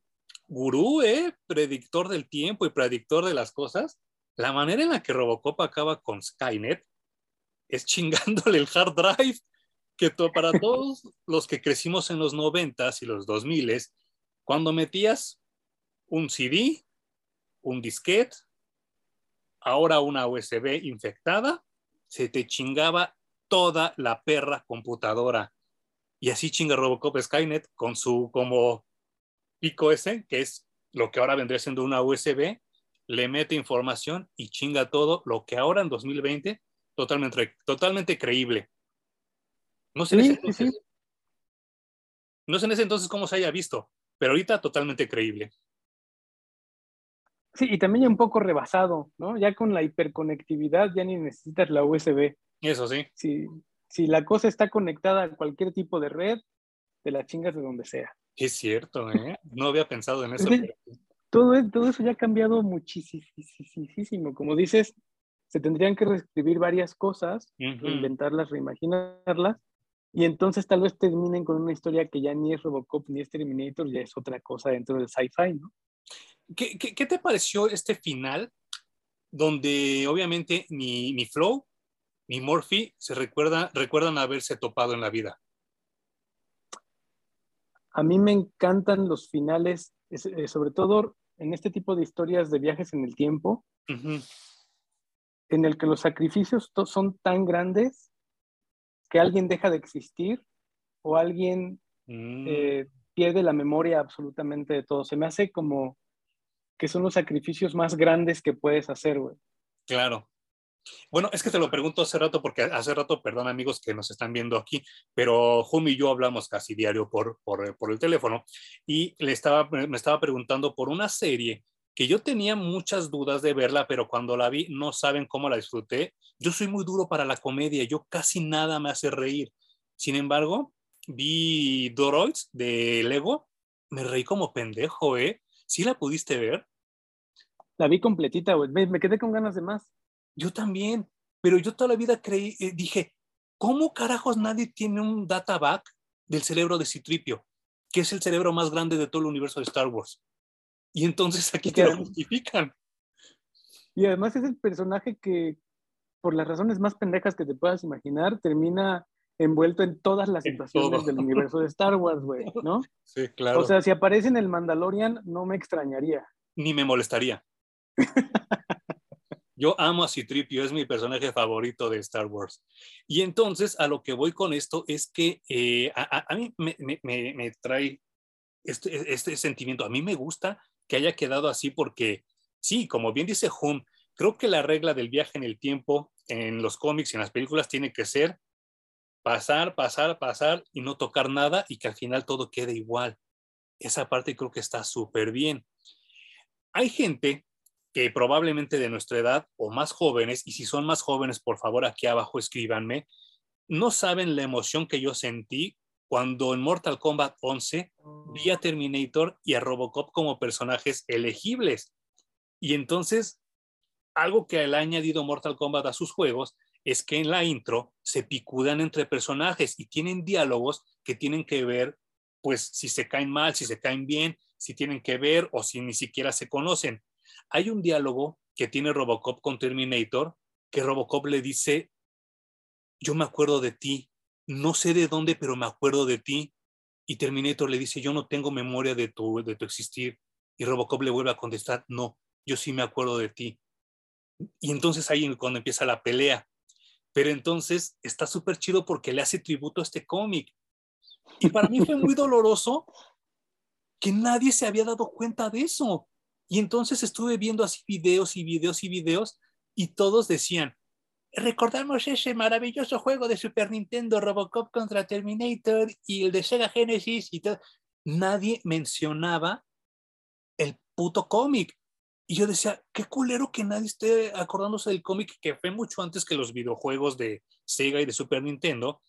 gurú, ¿eh? predictor del tiempo y predictor de las cosas, la manera en la que Robocop acaba con Skynet es chingándole el hard drive, que to- para todos los que crecimos en los noventas y los 2000 cuando metías un CD, un disquete, ahora una USB infectada, se te chingaba toda la perra computadora. Y así chinga Robocop Skynet con su como pico ese, que es lo que ahora vendría siendo una USB, le mete información y chinga todo, lo que ahora en 2020 totalmente, totalmente creíble. No sé, en ese sí, entonces, sí. no sé en ese entonces cómo se haya visto, pero ahorita totalmente creíble. Sí, y también ya un poco rebasado, ¿no? Ya con la hiperconectividad ya ni necesitas la USB. Eso sí, Si, si la cosa está conectada a cualquier tipo de red, te la chingas de donde sea. es cierto, ¿eh? No había pensado en eso. Pero- Todo, e- todo eso ya ha cambiado muchísimo. Como dices, se tendrían que reescribir varias cosas, Ujú. reinventarlas, reimaginarlas, y entonces tal vez terminen con una historia que ya ni es Robocop ni es Terminator, ya es otra cosa dentro del sci-fi, ¿no? ¿Qué, qué, qué te pareció este final donde obviamente ni, ni Flow ni Murphy se recuerda, recuerdan haberse topado en la vida? A mí me encantan los finales, es- eh, sobre todo en este tipo de historias de viajes en el tiempo, en el que los sacrificios son tan grandes que alguien deja de existir o alguien Mm, eh, pierde la memoria absolutamente de todo. Se me hace como que son los sacrificios más grandes que puedes hacer, güey. claro. Bueno, es que te lo pregunto hace rato, porque hace rato, perdón amigos que nos están viendo aquí, pero Jumi y yo hablamos casi diario por, por, el teléfono y le estaba, me estaba preguntando por una serie que yo tenía muchas dudas de verla, pero cuando la vi no saben cómo la disfruté. Yo soy muy duro para la comedia, yo casi nada me hace reír. Sin embargo, vi Doroids de Lego, me reí como pendejo, ¿eh? ¿Sí la pudiste ver? La vi completita, me quedé con ganas de más. Yo también, pero yo toda la vida creí, eh, dije, ¿cómo carajos nadie tiene un databack del cerebro de Citripio, que es el cerebro más grande de todo el universo de Star Wars? Y entonces aquí te lo justifican. Y además es el personaje que, por las razones más pendejas que te puedas imaginar, termina envuelto en todas las En situaciones todo. del universo de Star Wars, güey, ¿no? Sí, claro. O sea, si aparece en el Mandalorian, no me extrañaría. Ni me molestaría. Yo amo a Citripio, es mi personaje favorito de Star Wars. Y entonces a lo que voy con esto es que eh, a, mí me trae este, este sentimiento. A mí me gusta que haya quedado así porque, sí, como bien dice Hum, Creo que la regla del viaje en el tiempo en los cómics y en las películas tiene que ser pasar, pasar, pasar y no tocar nada y que al final todo quede igual. Esa parte creo que está súper bien. Hay gente que probablemente de nuestra edad o más jóvenes, y si son más jóvenes, por favor aquí abajo escríbanme, no saben la emoción que yo sentí cuando en Mortal Kombat 11 vi a Terminator y a Robocop como personajes elegibles. Y entonces, algo que le ha añadido Mortal Kombat a sus juegos es que en la intro se picudan entre personajes y tienen diálogos que tienen que ver, pues, si se caen mal, si se caen bien, si tienen que ver o si ni siquiera se conocen. Hay un diálogo que tiene Robocop con Terminator que Robocop le dice, yo me acuerdo de ti, no sé de dónde, pero me acuerdo de ti. Y Terminator le dice, yo no tengo memoria de tu, de tu existir. Y Robocop le vuelve a contestar, no, yo sí me acuerdo de ti. Y entonces ahí cuando empieza la pelea. Pero entonces está súper chido porque le hace tributo a este cómic. Y para mí fue muy doloroso que nadie se había dado cuenta de eso. Y entonces estuve viendo así videos y videos y videos y todos decían, recordamos ese maravilloso juego de Super Nintendo, Robocop contra Terminator y el de Sega Genesis y todo. Nadie mencionaba el puto cómic. Y yo decía, qué culero que nadie esté acordándose del cómic que fue mucho antes que los videojuegos de Sega y de Super Nintendo.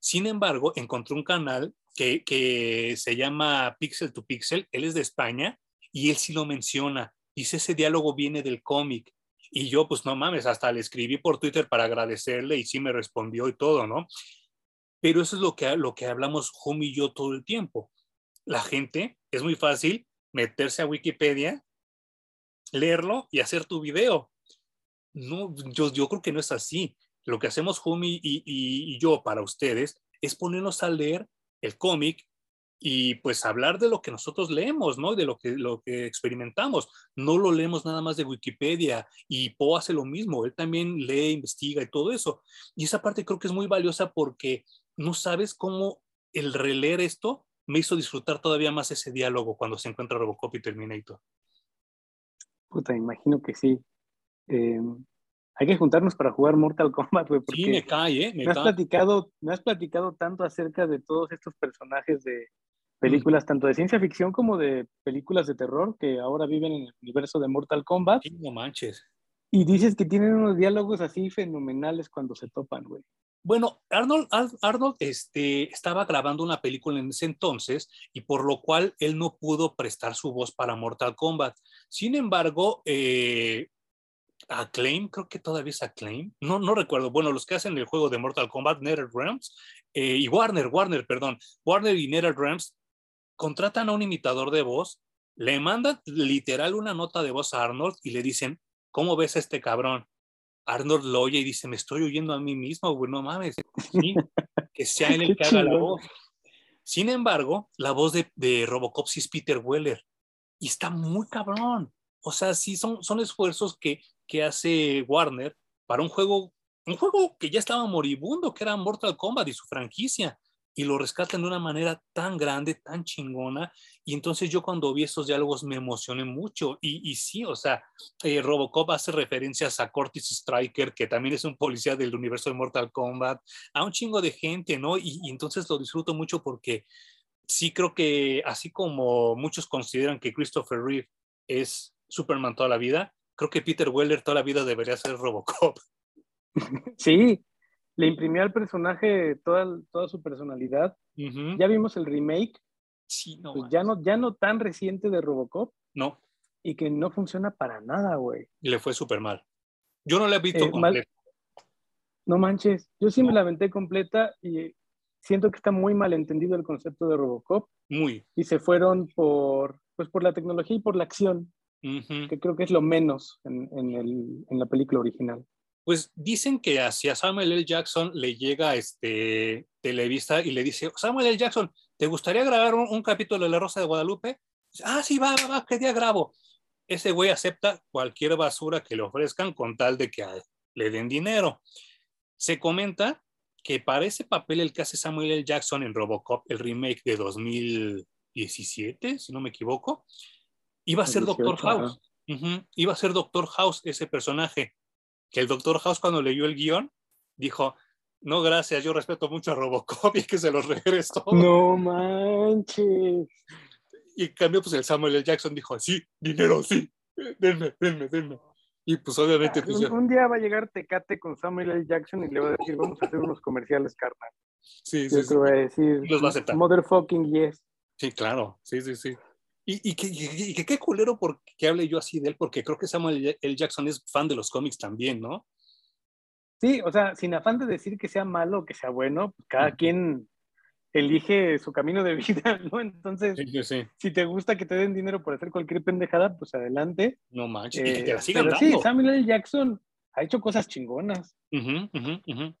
Sin embargo, encontré un canal que, que se llama Pixel to Pixel, él es de España y él sí lo menciona. Dice, ese diálogo viene del cómic. Y yo, pues no mames, hasta le escribí por Twitter para agradecerle y sí me respondió y todo, ¿no? Pero eso es lo que, lo que hablamos Hum y yo todo el tiempo. La gente, es muy fácil meterse a Wikipedia, leerlo y hacer tu video. No, yo, yo creo que no es así. Lo que hacemos Humi y, y yo para ustedes es ponernos a leer el cómic, y pues hablar de lo que nosotros leemos, ¿no? De lo que, lo que experimentamos. No lo leemos nada más de Wikipedia y Poe hace lo mismo, él también lee, investiga y todo eso. Y esa parte creo que es muy valiosa porque no sabes cómo el releer esto me hizo disfrutar todavía más ese diálogo cuando se encuentra Robocop y Terminator. Puta, imagino que sí. Em, hay que juntarnos para jugar Mortal Kombat, güey. Sí, me cae, ¿eh? Me, has platicado, me has platicado tanto acerca de todos estos personajes de, películas tanto de ciencia ficción como de películas de terror que ahora viven en el universo de Mortal Kombat. no manches. Y dices que tienen unos diálogos así fenomenales cuando se topan, güey. Bueno, Arnold, Arnold este, estaba grabando una película en ese entonces y por lo cual él no pudo prestar su voz para Mortal Kombat. Sin embargo, eh, Acclaim, creo que todavía es Acclaim, no, no recuerdo. Bueno, los que hacen el juego de Mortal Kombat, NetherRealms, eh, y Warner, Warner, perdón, Warner y NetherRealms contratan a un imitador de voz, le mandan literal una nota de voz a Arnold y le dicen, ¿cómo ves a este cabrón? Arnold lo oye y dice, me estoy oyendo a mí mismo, güey, no mames. que sea él el que haga la voz. Sin embargo, la voz de, de, Robocop sí es Peter Weller y está muy cabrón. O sea, sí son, son esfuerzos que, que hace Warner para un juego, un juego que ya estaba moribundo, que era Mortal Kombat y su franquicia y lo rescatan de una manera tan grande, tan chingona. Y entonces yo cuando vi esos diálogos me emocioné mucho. Y, y sí, o sea, eh, Robocop hace referencias a Cortis Striker, que también es un policía del universo de Mortal Kombat, a un chingo de gente, ¿no? Y, y entonces lo disfruto mucho porque sí creo que así como muchos consideran que Christopher Reeve es Superman toda la vida, creo que Peter Weller toda la vida debería ser Robocop. Sí, le imprimió al personaje toda, toda su personalidad. Ya vimos el remake. Sí, no, pues ya no, ya no tan reciente de Robocop. No. Y que no funciona para nada, güey. Y le fue súper mal. Yo no la he visto eh, completa. No manches, yo sí me la aventé completa y siento que está muy mal entendido el concepto de Robocop. Muy. Y se fueron por, pues por la tecnología y por la acción, que creo que es lo menos en, en, el, en la película original pues dicen que hacia Samuel L. Jackson le llega este Televisa y le dice, Samuel L. Jackson, ¿te gustaría grabar un, capítulo de La Rosa de Guadalupe? Ah, sí, va, va, va, ¿qué día grabo? Ese güey acepta cualquier basura que le ofrezcan con tal de que le den dinero. Se comenta que para ese papel el que hace Samuel L. Jackson en Robocop, el remake de 2017, si no me equivoco, iba a ser Doctor House. Iba a ser Doctor House ese personaje, que el Doctor House cuando leyó el guion dijo, no, gracias, yo respeto mucho a Robocop y que se los regreso. No manches. Y en cambio, pues el Samuel L. Jackson dijo, sí, dinero, sí, denme, denme, denme. Y pues obviamente... Pues, un, día va a llegar Tecate con Samuel L. Jackson y le va a decir, vamos a hacer unos comerciales, carnal. Sí, sí, sí. va a decir, los va a aceptar. Motherfucking yes. Sí, claro, sí, sí, sí. Y, y, que, qué culero porque hable yo así de él, porque creo que Samuel L. Jackson es fan de los cómics también, ¿no? Sí, o sea, sin afán de decir que sea malo o que sea bueno, pues cada quien elige su camino de vida, ¿no? Entonces, si te gusta que te den dinero por hacer cualquier pendejada, pues adelante. No manches, y que te la eh, sigan pero Sí, Samuel L. Jackson ha hecho cosas chingonas.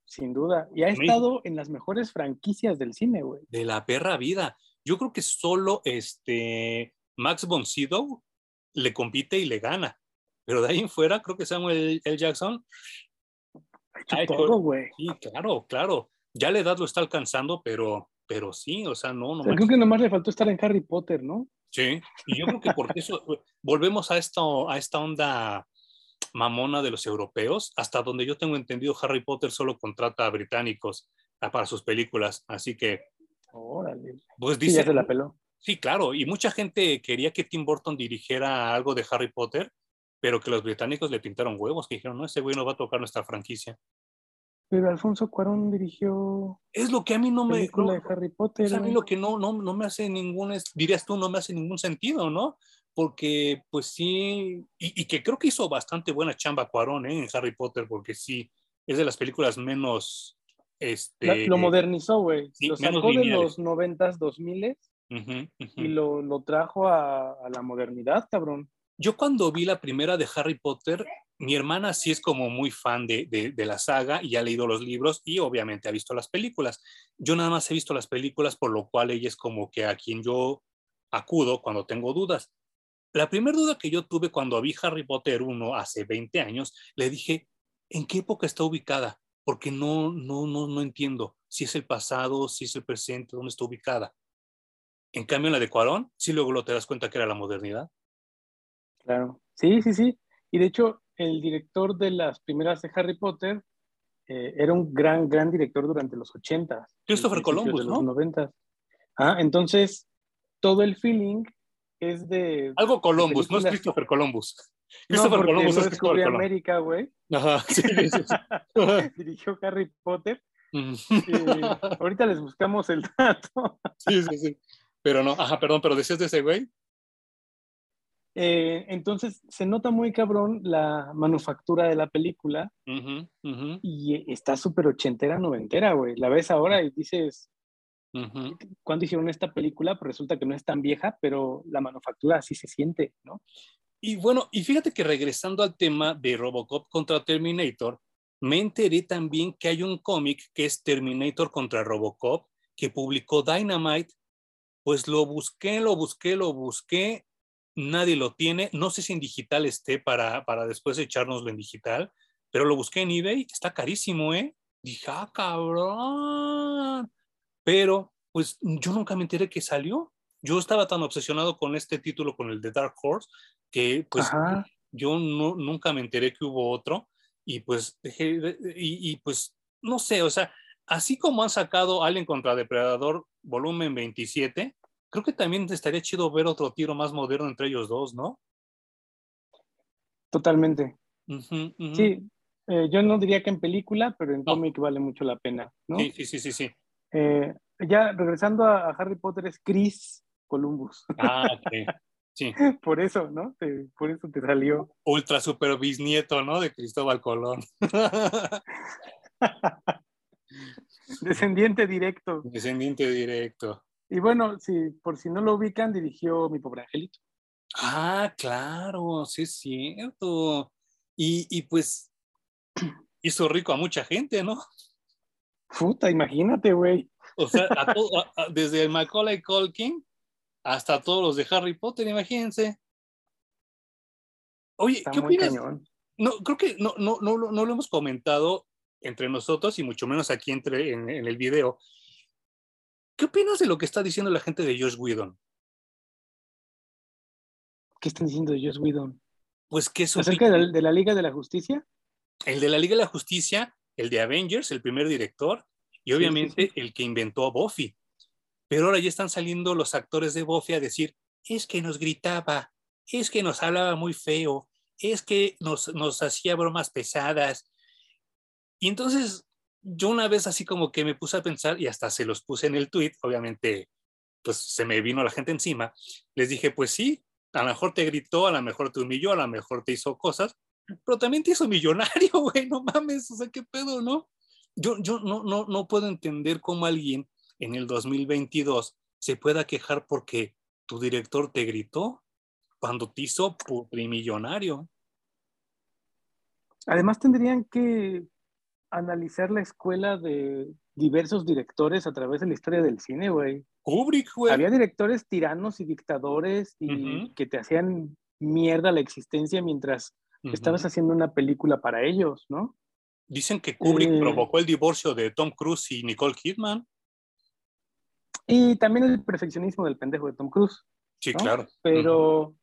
sin duda. Y ha estado en las mejores franquicias del cine, güey. De la perra vida. Yo creo que solo este Max von Sydow le compite y le gana. Pero de ahí en fuera, creo que Samuel L. Jackson ha hecho todo, güey. Sí, claro, claro. Ya la edad lo está alcanzando, pero, pero sí, o sea, no. no creo que nomás le faltó estar en Harry Potter, ¿no? Sí, y yo creo que por eso volvemos a esta, a esta onda mamona de los europeos, hasta donde yo tengo entendido, Harry Potter solo contrata a británicos ah, para sus películas, así que. Órale. Pues dice. ya se la peló. Sí, claro, y mucha gente quería que Tim Burton dirigiera algo de Harry Potter, pero que los británicos le pintaron huevos, que dijeron, no, ese güey no va a tocar nuestra franquicia. Pero Alfonso Cuarón dirigió. Es lo que a mí no me. Película de Harry Potter. Es a mí lo que no, no, no me hace ningún. Dirías tú, no me hace ningún sentido, ¿no? Porque, pues sí. Y, que creo que hizo bastante buena chamba Cuarón ¿eh? en Harry Potter, porque sí, es de las películas menos. Este, lo modernizó, güey. lo sacó de los noventas, dos miles y lo, lo trajo a, a, la modernidad, cabrón. Yo cuando vi la primera de Harry Potter, mi hermana sí es como muy fan de, de, de, la saga y ha leído los libros y obviamente ha visto las películas. Yo nada más he visto las películas, por lo cual ella es como que a quien yo acudo cuando tengo dudas. La primera duda que yo tuve cuando vi Harry Potter 1 hace 20 años, le dije, ¿en qué época está ubicada? Porque no, no, no, no entiendo si es el pasado, si es el presente, dónde está ubicada. En cambio, en la de Cuarón, sí luego lo te das cuenta que era la modernidad. Claro, sí, sí, sí. Y de hecho, el director de las primeras de Harry Potter eh, era un gran, gran director durante los 80. Christopher Columbus, ¿no? Los 90. Ah, entonces, todo el feeling es de... Algo Columbus, no es Christopher Columbus. Christopher Columbus no es Christopher América, güey. Ajá, sí, sí, Dirigió Harry Potter. ahorita les buscamos el dato. sí, sí, sí. Pero no, ajá, perdón, pero decías de ese güey. Eh, entonces se nota muy cabrón la manufactura de la película y está súper ochentera, noventera, güey. La ves ahora y dices, ¿cuándo hicieron esta película? Pues resulta que no es tan vieja, pero la manufactura así se siente, ¿no? Y bueno, y fíjate que regresando al tema de Robocop contra Terminator, me enteré también que hay un cómic que es Terminator contra Robocop que publicó Dynamite pues lo busqué, lo busqué, lo busqué, nadie lo tiene, no sé si en digital esté para, para después echárnoslo en digital, pero lo busqué en eBay, está carísimo, ¿eh? Dije, ah, cabrón. Pero, pues yo nunca me enteré que salió. Yo estaba tan obsesionado con este título, con el de Dark Horse, que pues yo no, nunca me enteré que hubo otro. Y pues, dejé, y, y pues, no sé, o sea, así como han sacado Alien contra Depredador volumen 27, creo que también estaría chido ver otro tiro más moderno entre ellos dos, ¿no? Totalmente. Sí, eh, yo no diría que en película, pero en cómic vale mucho la pena, ¿no? Sí, sí, sí, sí. sí. Eh, ya regresando a, Harry Potter es Chris Columbus. Ah, ok. Sí. por eso, ¿no? por eso te salió. Ultra super bisnieto, ¿no? De Cristóbal Colón. Descendiente directo. Descendiente directo. Y bueno, si, por si no lo ubican, dirigió Mi Pobre Angelito. Ah, claro, sí es cierto. Y, y pues hizo rico a mucha gente, ¿no? Puta, imagínate, güey. O sea, desde Macaulay Culkin hasta todos los de Harry Potter, imagínense. Oye, ¿qué opinas? No, creo que no, no, no, no, lo hemos comentado entre nosotros y mucho menos aquí entre, en, en el video. ¿Qué opinas de lo que está diciendo la gente de Josh Whedon? ¿Qué están diciendo de Josh Whedon? Pues que es ¿Acerca de la, de la Liga de la Justicia? El de la Liga de la Justicia, el de Avengers, el primer director, y obviamente el que inventó a Buffy. Pero ahora ya están saliendo los actores de Buffy a decir, es que nos gritaba, es que nos hablaba muy feo, es que nos, nos hacía bromas pesadas. Y entonces yo una vez así como que me puse a pensar y hasta se los puse en el tweet, obviamente pues se me vino la gente encima, les dije, pues sí, a lo mejor te gritó, a lo mejor te humilló, a lo mejor te hizo cosas, pero también te hizo millonario, güey, no mames, o sea, qué pedo, ¿no? Yo, yo no, no, no puedo entender cómo alguien en el 2022 se pueda quejar porque tu director te gritó cuando te hizo millonario. Además tendrían que analizar la escuela de diversos directores a través de la historia del cine, güey. Kubrick, güey. Había directores tiranos y dictadores y que te hacían mierda la existencia mientras estabas haciendo una película para ellos, ¿no? Dicen que Kubrick eh, provocó el divorcio de Tom Cruise y Nicole Kidman. Y también el perfeccionismo del pendejo de Tom Cruise. Sí, claro. Pero,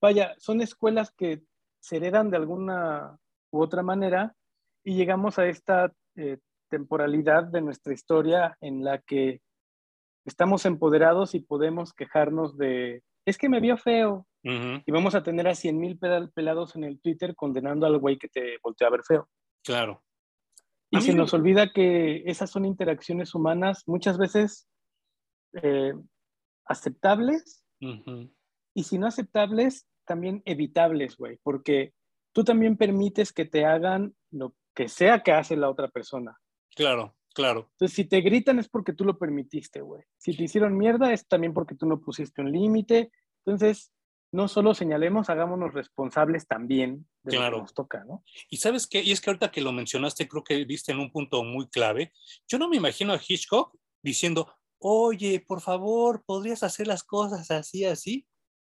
vaya, son escuelas que se heredan de alguna u otra manera y llegamos a esta eh, temporalidad de nuestra historia en la que estamos empoderados y podemos quejarnos de, es que me vio feo. Y vamos a tener a 100 mil pelados en el Twitter condenando al güey que te volteó a ver feo. Claro. Y se nos olvida que esas son interacciones humanas muchas veces eh, aceptables y si no aceptables, también evitables, güey, porque tú también permites que te hagan lo que sea que hace la otra persona. Claro, claro. Entonces, si te gritan es porque tú lo permitiste, güey. Si te hicieron mierda es también porque tú no pusiste un límite. Entonces, no solo señalemos, hagámonos responsables también de lo que nos toca, ¿no? Y sabes qué, y es que ahorita que lo mencionaste, creo que viste en un punto muy clave. Yo no me imagino a Hitchcock diciendo, oye, por favor, ¿podrías hacer las cosas así, así?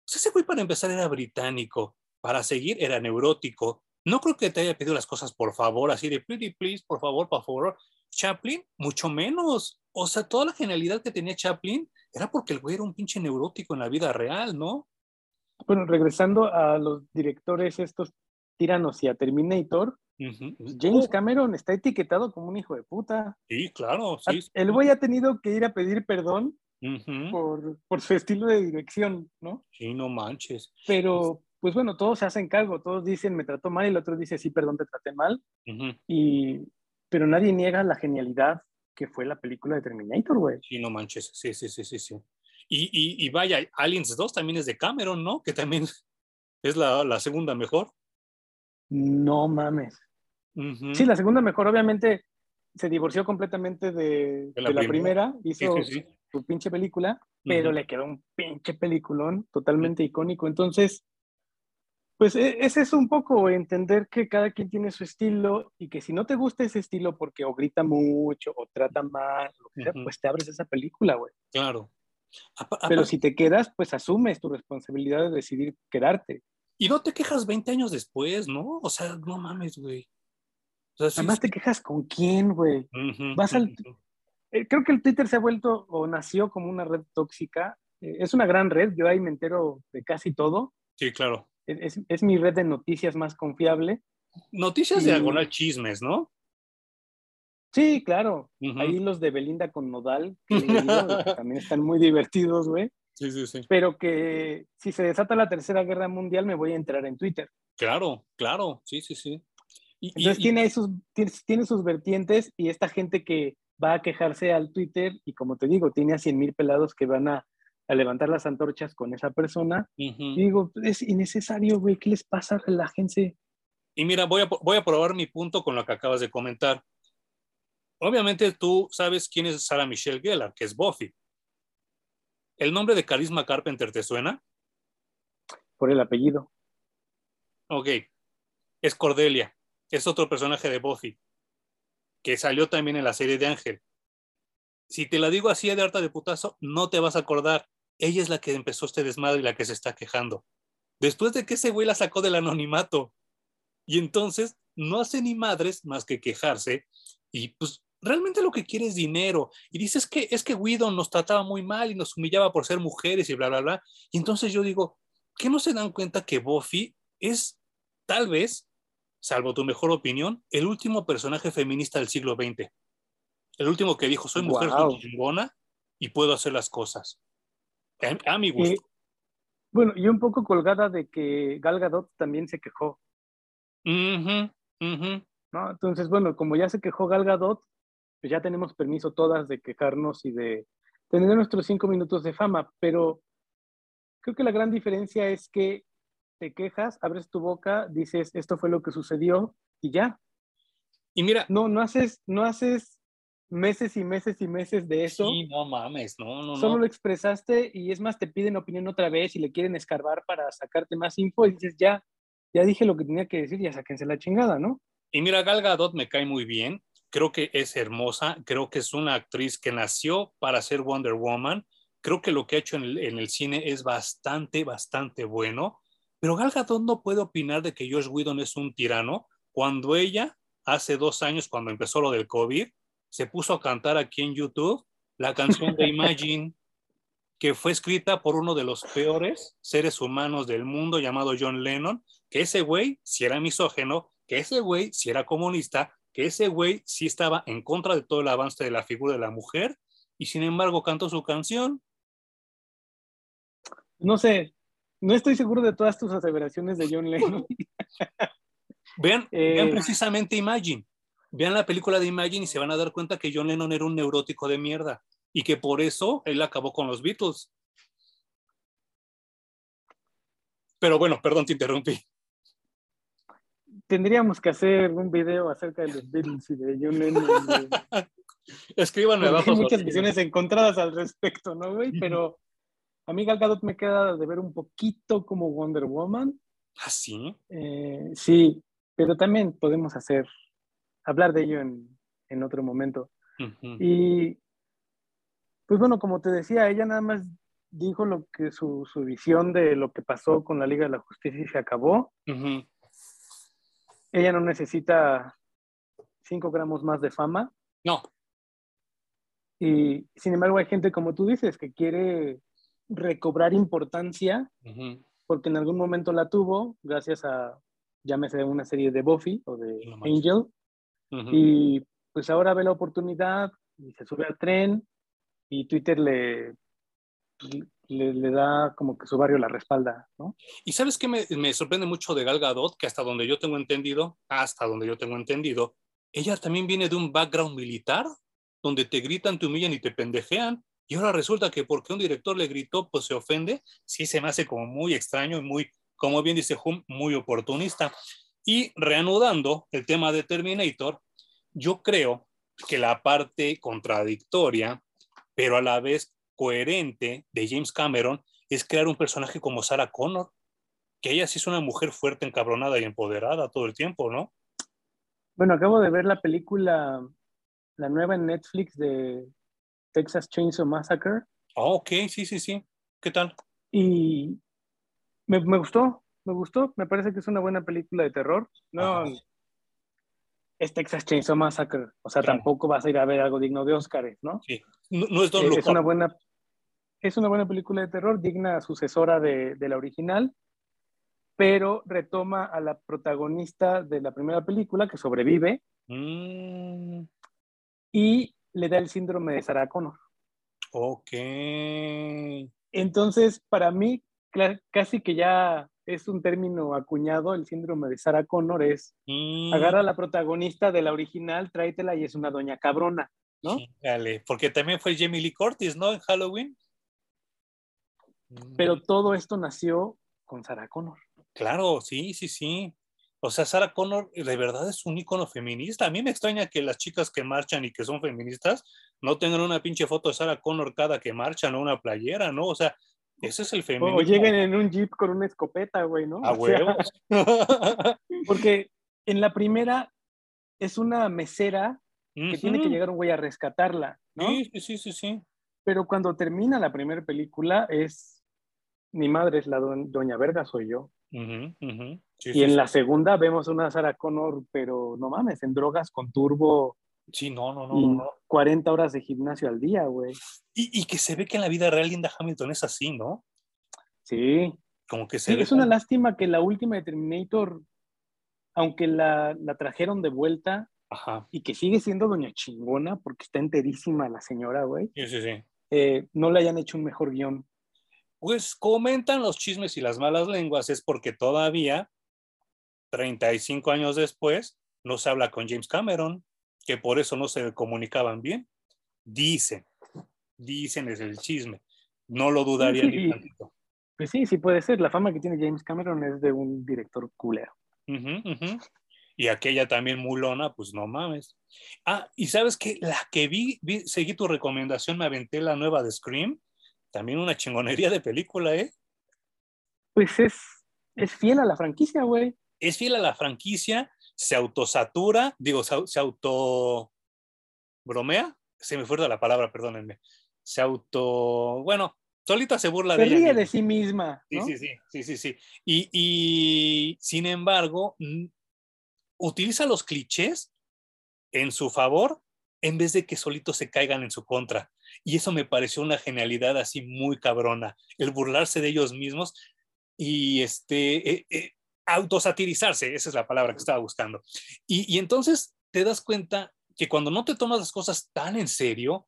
Ese güey para empezar era británico, para seguir era neurótico. No creo que te haya pedido las cosas por favor, así de pretty please, por favor, por favor. Chaplin, mucho menos. O sea, toda la genialidad que tenía Chaplin era porque el güey era un pinche neurótico en la vida real, ¿no? Bueno, regresando a los directores estos tiranos y a Terminator, James oh. Cameron está etiquetado como un hijo de puta. Sí, claro, sí. El güey ha tenido que ir a pedir perdón por, por, su estilo de dirección, ¿no? Sí, no manches. Pero, pues bueno, todos se hacen cargo, todos dicen me trató mal y el otro dice sí, perdón, te traté mal. y, pero nadie niega la genialidad que fue la película de Terminator, güey. Sí, no manches, sí, sí, sí, sí, sí. Y, y, y, vaya, Aliens 2 también es de Cameron, ¿no? Que también es la, la segunda mejor. No mames. Sí, la segunda mejor, obviamente se divorció completamente de, la, primera, hizo su pinche película, pero le quedó un pinche peliculón totalmente icónico. Entonces, pues ese es un poco entender que cada quien tiene su estilo y que si no te gusta ese estilo porque o grita mucho o trata mal, pues te abres esa película, güey. Claro. Pero si te quedas, pues asumes tu responsabilidad de decidir quedarte. Y no te quejas 20 años después, ¿no? O sea, no mames, güey. Además te quejas con quién, güey. Vas al... Eh, creo que el Twitter se ha vuelto o nació como una red tóxica. Eh, es una gran red, yo ahí me entero de casi todo. Sí, claro. Es, es mi red de noticias más confiable. Noticias de diagonal chismes, ¿no? Sí, claro. Ahí los de Belinda con Nodal, que, también están muy divertidos, güey. Sí, sí, sí. Pero que si se desata la Tercera Guerra Mundial me voy a entrar en Twitter. Claro, claro, sí, sí, sí. Entonces Tiene, sus, tiene, sus vertientes y esta gente que va a quejarse al Twitter y como te digo, tiene a 100 mil pelados que van a, levantar las antorchas con esa persona. Y digo, es innecesario, güey, ¿qué les pasa? Relájense. Y mira, voy a, voy a probar mi punto con lo que acabas de comentar. Obviamente tú sabes quién es Sarah Michelle Gellar, que es Buffy. ¿El nombre de Carisma Carpenter te suena? Por el apellido. Ok. Es Cordelia es otro personaje de Buffy, que salió también en la serie de Ángel. Si te la digo así de harta de putazo, no te vas a acordar. Ella es la que empezó este desmadre y la que se está quejando. Después de que ese güey la sacó del anonimato. Y entonces no hace ni madres más que quejarse y pues realmente lo que quiere es dinero. Y dices que es que Guido nos trataba muy mal y nos humillaba por ser mujeres y bla, bla, bla. Y entonces yo digo, ¿qué no se dan cuenta que Buffy es tal vez, salvo tu mejor opinión, el último personaje feminista del siglo XX. El último que dijo, soy mujer Wow. chingona y puedo hacer las cosas. A, a mi gusto. Eh, bueno, y un poco colgada de que Gal Gadot también se quejó. Entonces, bueno, como ya se quejó Gal Gadot, pues ya tenemos permiso todas de quejarnos y de tener nuestros cinco minutos de fama, pero creo que la gran diferencia es que te quejas, abres tu boca, dices, esto fue lo que sucedió y ya. Y mira, No, no haces, no haces meses y meses y meses de eso. sí, no mames, no, no, Solo no. lo expresaste y es más, te piden opinión otra vez y le quieren escarbar para sacarte más info y dices, ya, ya dije lo que tenía que decir, ya sáquense la chingada, ¿no? Y mira, Gal Gadot me cae muy bien. Creo que es hermosa. Creo que es una actriz que nació para ser Wonder Woman. Creo que lo que ha hecho en el, en el cine es bastante, bastante bueno. Pero Gal Gadot no puede opinar de que Josh Whedon es un tirano cuando ella, hace dos años, cuando empezó lo del COVID, se puso a cantar aquí en YouTube la canción de Imagine, que fue escrita por uno de los peores seres humanos del mundo llamado John Lennon, que ese güey si era misógeno, que ese güey si era comunista, que ese güey sí estaba en contra de todo el avance de la figura de la mujer, y sin embargo cantó su canción. No sé, no estoy seguro de todas tus aseveraciones de John Lennon. Vean, Eh, vean precisamente Imagine. Vean la película de Imagine y se van a dar cuenta que John Lennon era un neurótico de mierda y que por eso él acabó con los Beatles. Pero bueno, perdón, te interrumpí. Tendríamos que hacer un video acerca de los Beatles y de John Lennon. güey. Escríbanme abajo. Hay muchas visiones encontradas al respecto, ¿no, güey? Pero a mí Gal Gadot me queda de ver un poquito como Wonder Woman. ¿Ah, sí? Eh, sí, pero también podemos hacer, hablar de ello en, en otro momento. Y pues bueno, como te decía, ella nada más dijo lo que su, su visión de lo que pasó con la Liga de la Justicia y se acabó. Ella no necesita 5 gramos más de fama. No, Y sin embargo, hay gente, como tú dices, que quiere recobrar importancia porque en algún momento la tuvo, gracias a, llámese una serie de Buffy o de No manches. Y pues ahora ve la oportunidad y se sube al tren y Twitter le, le, le da como que su barrio la respalda, ¿no? Y sabes qué me, me sorprende mucho de Gal Gadot, que hasta donde yo tengo entendido, hasta donde yo tengo entendido, ella también viene de un background militar, donde te gritan, te humillan y te pendejean. Y ahora resulta que porque un director le gritó, pues se ofende. Sí, se me hace como muy extraño y muy, como bien dice Hum, muy oportunista. Y reanudando el tema de Terminator, yo creo que la parte contradictoria, pero a la vez coherente de James Cameron es crear un personaje como Sarah Connor, que ella sí es una mujer fuerte, encabronada y empoderada todo el tiempo, ¿no? Bueno, acabo de ver la película, la nueva en Netflix de Texas Chainsaw Massacre Oh, ok, sí, sí, sí. ¿Qué tal? y me, me gustó, me gustó, me parece que es una buena película de terror. No, Ajá. es Texas Chainsaw Massacre, o sea, Claro. tampoco vas a ir a ver algo digno de Oscars, ¿no? No, no es Don Eh, Look es una buena es una buena película de terror, digna sucesora de, de la original, pero retoma a la protagonista de la primera película que sobrevive Mm, y le da el síndrome de Sarah Connor. ok. Entonces, para mí, casi que ya es un término acuñado, el síndrome de Sarah Connor es Mm, agarra a la protagonista de la original, tráetela y es una doña cabrona, ¿no? Chingale, porque también fue Jamie Lee Curtis, ¿no? En Halloween. Mm, Pero todo esto nació con Sarah Connor. Claro, sí, sí, sí. O sea, Sarah Connor de verdad es un ícono feminista. A mí me extraña que las chicas que marchan y que son feministas no tengan una pinche foto de Sarah Connor cada que marchan o una playera, ¿no? O sea, ese es el feminismo. o lleguen en un jeep con una escopeta, güey, ¿no? a sea, huevos. porque en la primera es una mesera que tiene que llegar un güey a rescatarla, ¿no? Sí, sí, sí, sí. Pero cuando termina la primera película es mi madre es la do- doña verga, soy yo. Sí, Y sí, en sí. la segunda vemos una Sarah Connor, pero no mames, en drogas con turbo Sí, no, no, no, y no, no. 40 horas de gimnasio al día, güey. Y, y que se ve que en la vida real Linda Hamilton es así, ¿no? Sí, Como que se sí, es una lástima que la última de Terminator, aunque la, la trajeron de vuelta Ajá. y que sigue siendo doña chingona, porque está enterísima la señora, güey, Sí, sí, sí. eh, no le hayan hecho un mejor guion. Pues comentan los chismes y las malas lenguas es porque todavía, 35 años después, no se habla con James Cameron, que por eso no se comunicaban bien. Dicen, dicen es el chisme. No lo dudaría Sí, ni tantito. Pues sí, sí puede ser. La fama que tiene James Cameron es de un director culero. Y aquella también mulona, pues no mames. Ah, y sabes que la que vi, vi, seguí tu recomendación, me aventé la nueva de Scream. También una chingonería de película, ¿eh? Pues es, es fiel a la franquicia, güey. es fiel a la franquicia, se autosatura, digo, se, au- se auto bromea, se me fue de la palabra, perdónenme. Se auto, bueno, solita se burla Se de ella. de sí misma. Sí, ¿no? sí, sí, sí, sí, sí. Y, y, sin embargo, utiliza los clichés en su favor en vez de que solitos se caigan en su contra. Y eso me pareció una genialidad así muy cabrona, el burlarse de ellos mismos y este, eh, eh, autosatirizarse, esa es la palabra que estaba buscando. Y, entonces te das cuenta que cuando no te tomas las cosas tan en serio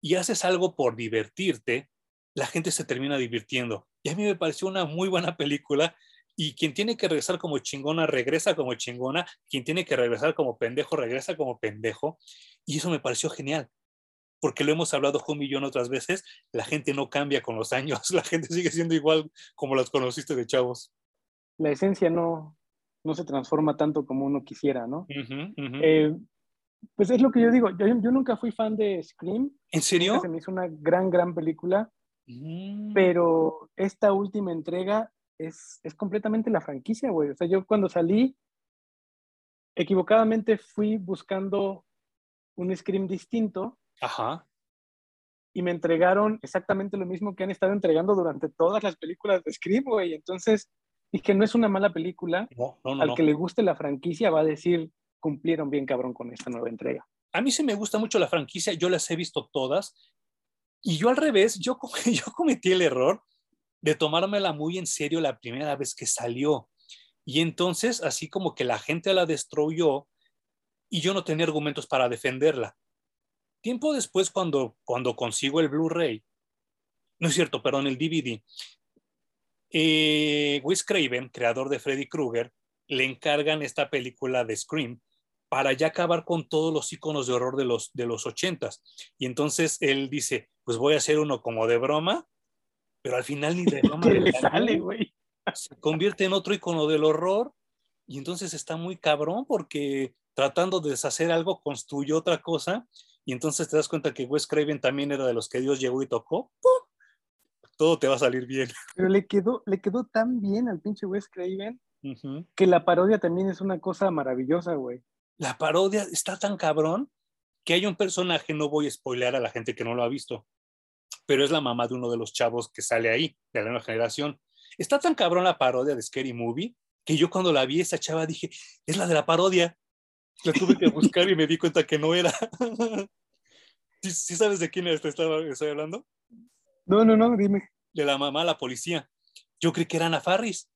y haces algo por divertirte, la gente se termina divirtiendo. Y a mí me pareció una muy buena película. Y quien tiene que regresar como chingona, regresa como chingona. Quien tiene que regresar como pendejo, regresa como pendejo. Y eso me pareció genial. Porque lo hemos hablado un millón otras veces. La gente no cambia con los años. La gente sigue siendo igual como las conociste de chavos. La esencia no, no se transforma tanto como uno quisiera, ¿no? Ujú, ujú. Eh, pues es lo que yo digo. Yo, yo nunca fui fan de Scream. ¿En serio? Se me hizo una gran, gran película. Mm. Pero esta última entrega es, es completamente la franquicia, güey. O sea, yo cuando salí, equivocadamente fui buscando un Scream distinto Ajá. y me entregaron exactamente lo mismo que han estado entregando durante todas las películas de Scream, güey. Entonces, dije, no es una mala película. No, no, no. Al que le guste la franquicia va a decir, cumplieron bien cabrón con esta nueva entrega. A mí sí me gusta mucho la franquicia, yo las he visto todas. Y yo al revés, yo, yo cometí el error de tomármela muy en serio la primera vez que salió. Y entonces, así como que la gente la destruyó y yo no tenía argumentos para defenderla. Tiempo después, cuando, cuando consigo el Blu-ray, no es cierto, perdón, el DVD, eh, Wes Craven, creador de Freddy Krueger, le encargan esta película de Scream para ya acabar con todos los iconos de horror de los, de los ochentas. Y entonces él dice, pues voy a hacer uno como de broma, pero al final ni de broma ¿Qué le sale, güey? se convierte en otro icono del horror y entonces está muy cabrón porque tratando de deshacer algo construyó otra cosa y entonces te das cuenta que Wes Craven también era de los que Dios llegó y tocó, ¡pum! Todo te va a salir bien. Pero le quedó, le quedó tan bien al pinche Wes Craven que la parodia también es una cosa maravillosa, güey. La parodia está tan cabrón que hay un personaje, no voy a spoilear a la gente que no lo ha visto, pero es la mamá de uno de los chavos que sale ahí, de la nueva generación. Está tan cabrón la parodia de Scary Movie que yo cuando la vi esa chava dije, es la de la parodia. La tuve que buscar y me di cuenta que no era. ¿Sí, sí sabes de quién estoy hablando? No, no, no, dime. De la mamá, la policía. Yo creí que era Ana Farris.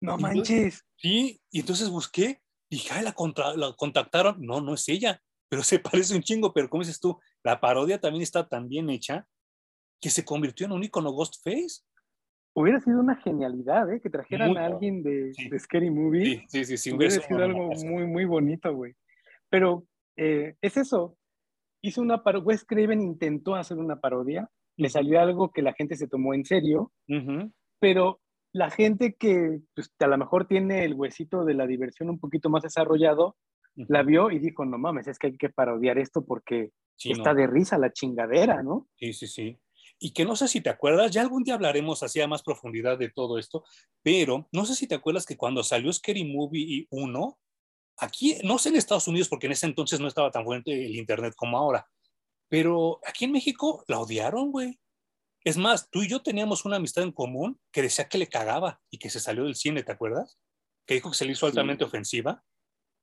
No manches. Sí, y entonces busqué, dije, ay, la, contra- la contactaron. No, no es ella, pero se parece un chingo. Pero como dices tú, la parodia también está tan bien hecha que se convirtió en un icono Ghostface. Hubiera sido una genialidad, ¿eh? Que trajeran Muy a alguien de, Sí. de Scary Movie. Sí, sí, sí, sí. hubiera sido algo muy, muy bonito, güey. Pero eh, es eso. Hizo una parodia. Wes Craven intentó hacer una parodia. Le salió algo que la gente se tomó en serio, pero la gente que pues, a lo mejor tiene el huesito de la diversión un poquito más desarrollado, la vio y dijo, no mames, es que hay que parodiar esto porque Sí, está no. de risa la chingadera, ¿no? Sí, sí, sí. Y que no sé si te acuerdas, ya algún día hablaremos así a más profundidad de todo esto, pero no sé si te acuerdas que cuando salió Scary Movie 1, aquí, no sé en Estados Unidos, porque en ese entonces no estaba tan fuerte el Internet como ahora, pero aquí en México la odiaron, güey. Es más, tú y yo teníamos una amistad en común que decía que le cagaba y que se salió del cine, ¿te acuerdas? Que dijo que se le hizo altamente ofensiva.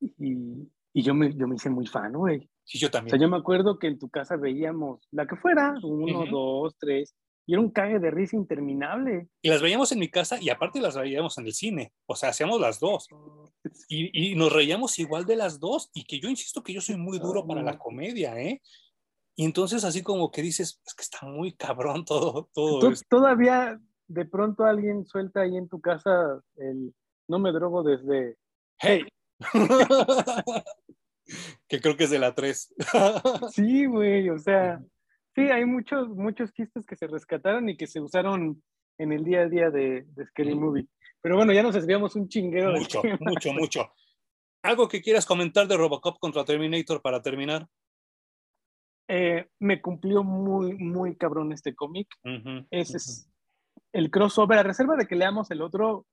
Y, y yo, me, yo me hice muy fan, güey. Sí, yo O sea, también. yo me acuerdo que en tu casa veíamos la que fuera, uno, Ujú. dos, tres, y era un cague de risa interminable. Y las veíamos en mi casa y aparte las veíamos en el cine. O sea, hacíamos las dos. Y, y, nos reíamos igual de las dos. Y que yo insisto que yo soy muy duro para la comedia, ¿eh? Y entonces así como que dices, es que está muy cabrón todo. todo Todavía de pronto alguien suelta ahí en tu casa el no me drogo desde... Hey. que creo que es de la 3. sí, güey, o sea, sí, hay muchos, muchos chistes que se rescataron y que se usaron en el día a día de, de Scary Movie. Pero bueno, ya nos desviamos un chinguero. Mucho, mucho, mucho. ¿Algo que quieras comentar de Robocop contra Terminator para terminar? Eh, me cumplió muy, muy cabrón este cómic. Ese es el crossover, a reserva de que leamos el otro,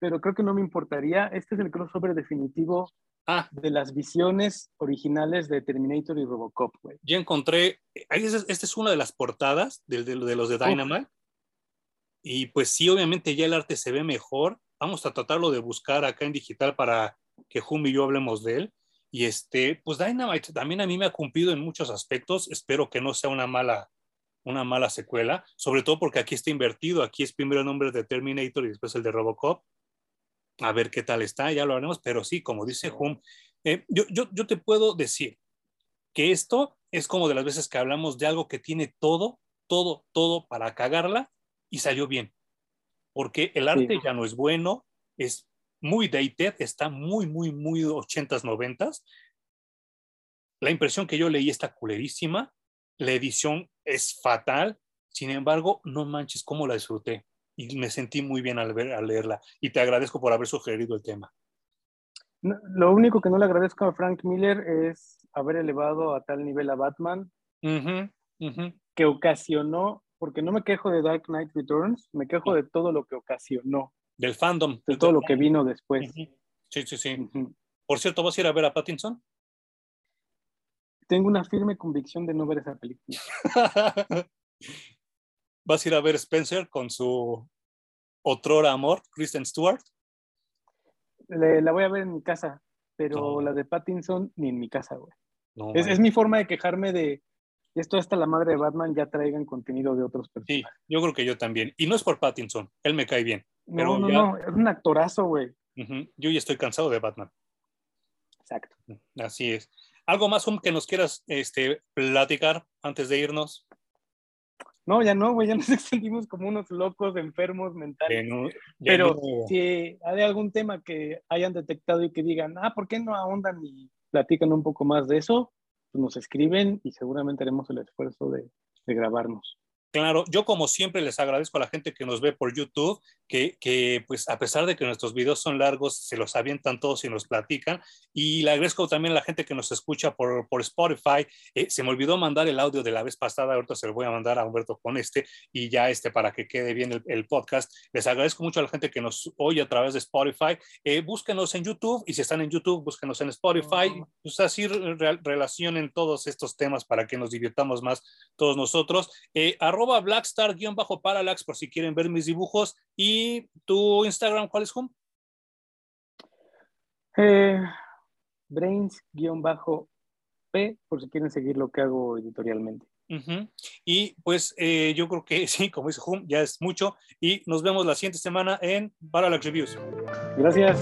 pero creo que no me importaría. Este es el crossover definitivo ah. de las visiones originales de Terminator y Robocop, güey. Ya encontré, esta es una de las portadas de, de, los de Dynamite. Y pues sí, obviamente ya el arte se ve mejor. Vamos a tratarlo de buscar acá en digital para que Jumi y yo hablemos de él. Y este, pues Dynamite también a mí me ha cumplido en muchos aspectos. Espero que no sea una mala, una mala secuela, sobre todo porque aquí está invertido. Aquí es primero el nombre de Terminator y después el de Robocop a ver qué tal está, ya lo haremos, pero sí, como dice Hum, eh, yo, yo, yo te puedo decir que esto es como de las veces que hablamos de algo que tiene todo, todo, todo para cagarla y salió bien, porque el arte ya no es bueno, es muy dated, está muy, muy, muy 80s, 90s. La impresión que yo leí está culerísima, la edición es fatal, sin embargo, no manches cómo la disfruté y me sentí muy bien al, ver, al leerla. Y te agradezco por haber sugerido el tema. lo único que no le agradezco a Frank Miller es haber elevado a tal nivel a Batman, que ocasionó, porque no me quejo de Dark Knight Returns, me quejo de todo lo que ocasionó. Del fandom. De todo lo que vino después. Sí, sí, sí. Por cierto, ¿vas a ir a ver a Pattinson? Tengo una firme convicción de no ver esa película. ¿Vas a ir a ver Spencer con su otrora amor, Kristen Stewart? la voy a ver en mi casa, pero la de Pattinson ni en mi casa, güey. es, mi forma de quejarme de esto hasta la madre de Batman ya traigan contenido de otros personajes. Sí, yo creo que yo también. Y no es por Pattinson, él me cae bien. No, no, no, es un actorazo, güey. Yo ya estoy cansado de Batman. Exacto. Así es. ¿Algo más que nos quieras este, platicar antes de irnos? No, ya no, güey, ya nos extendimos como unos locos enfermos mentales. Pero si hay algún tema que hayan detectado y que digan, ah, ¿por qué no ahondan y platican un poco más de eso? Pues nos escriben y seguramente haremos el esfuerzo de, de grabarnos. Claro, yo como siempre les agradezco a la gente que nos ve por YouTube, que, que, pues a pesar de que nuestros videos son largos, se los avientan todos y nos platican. Y le agradezco también a la gente que nos escucha por, por Spotify. Eh, se me olvidó mandar el audio de la vez pasada, ahorita se lo voy a mandar a Humberto con este y ya este para que quede bien el, podcast. Les agradezco mucho a la gente que nos oye a través de Spotify. Eh, búsquenos en YouTube y si están en YouTube, búsquenos en Spotify. Pues así relacionen todos estos temas para que nos divirtamos más todos nosotros. Eh, arroba blackstar-parallax por si quieren ver mis dibujos. ¿Y tu Instagram cuál es, Hum? Eh, Brains-P por si quieren seguir lo que hago editorialmente. Y pues eh, yo creo que sí, como dice Hum, ya es mucho. Y nos vemos la siguiente semana en Parallax Reviews. Gracias.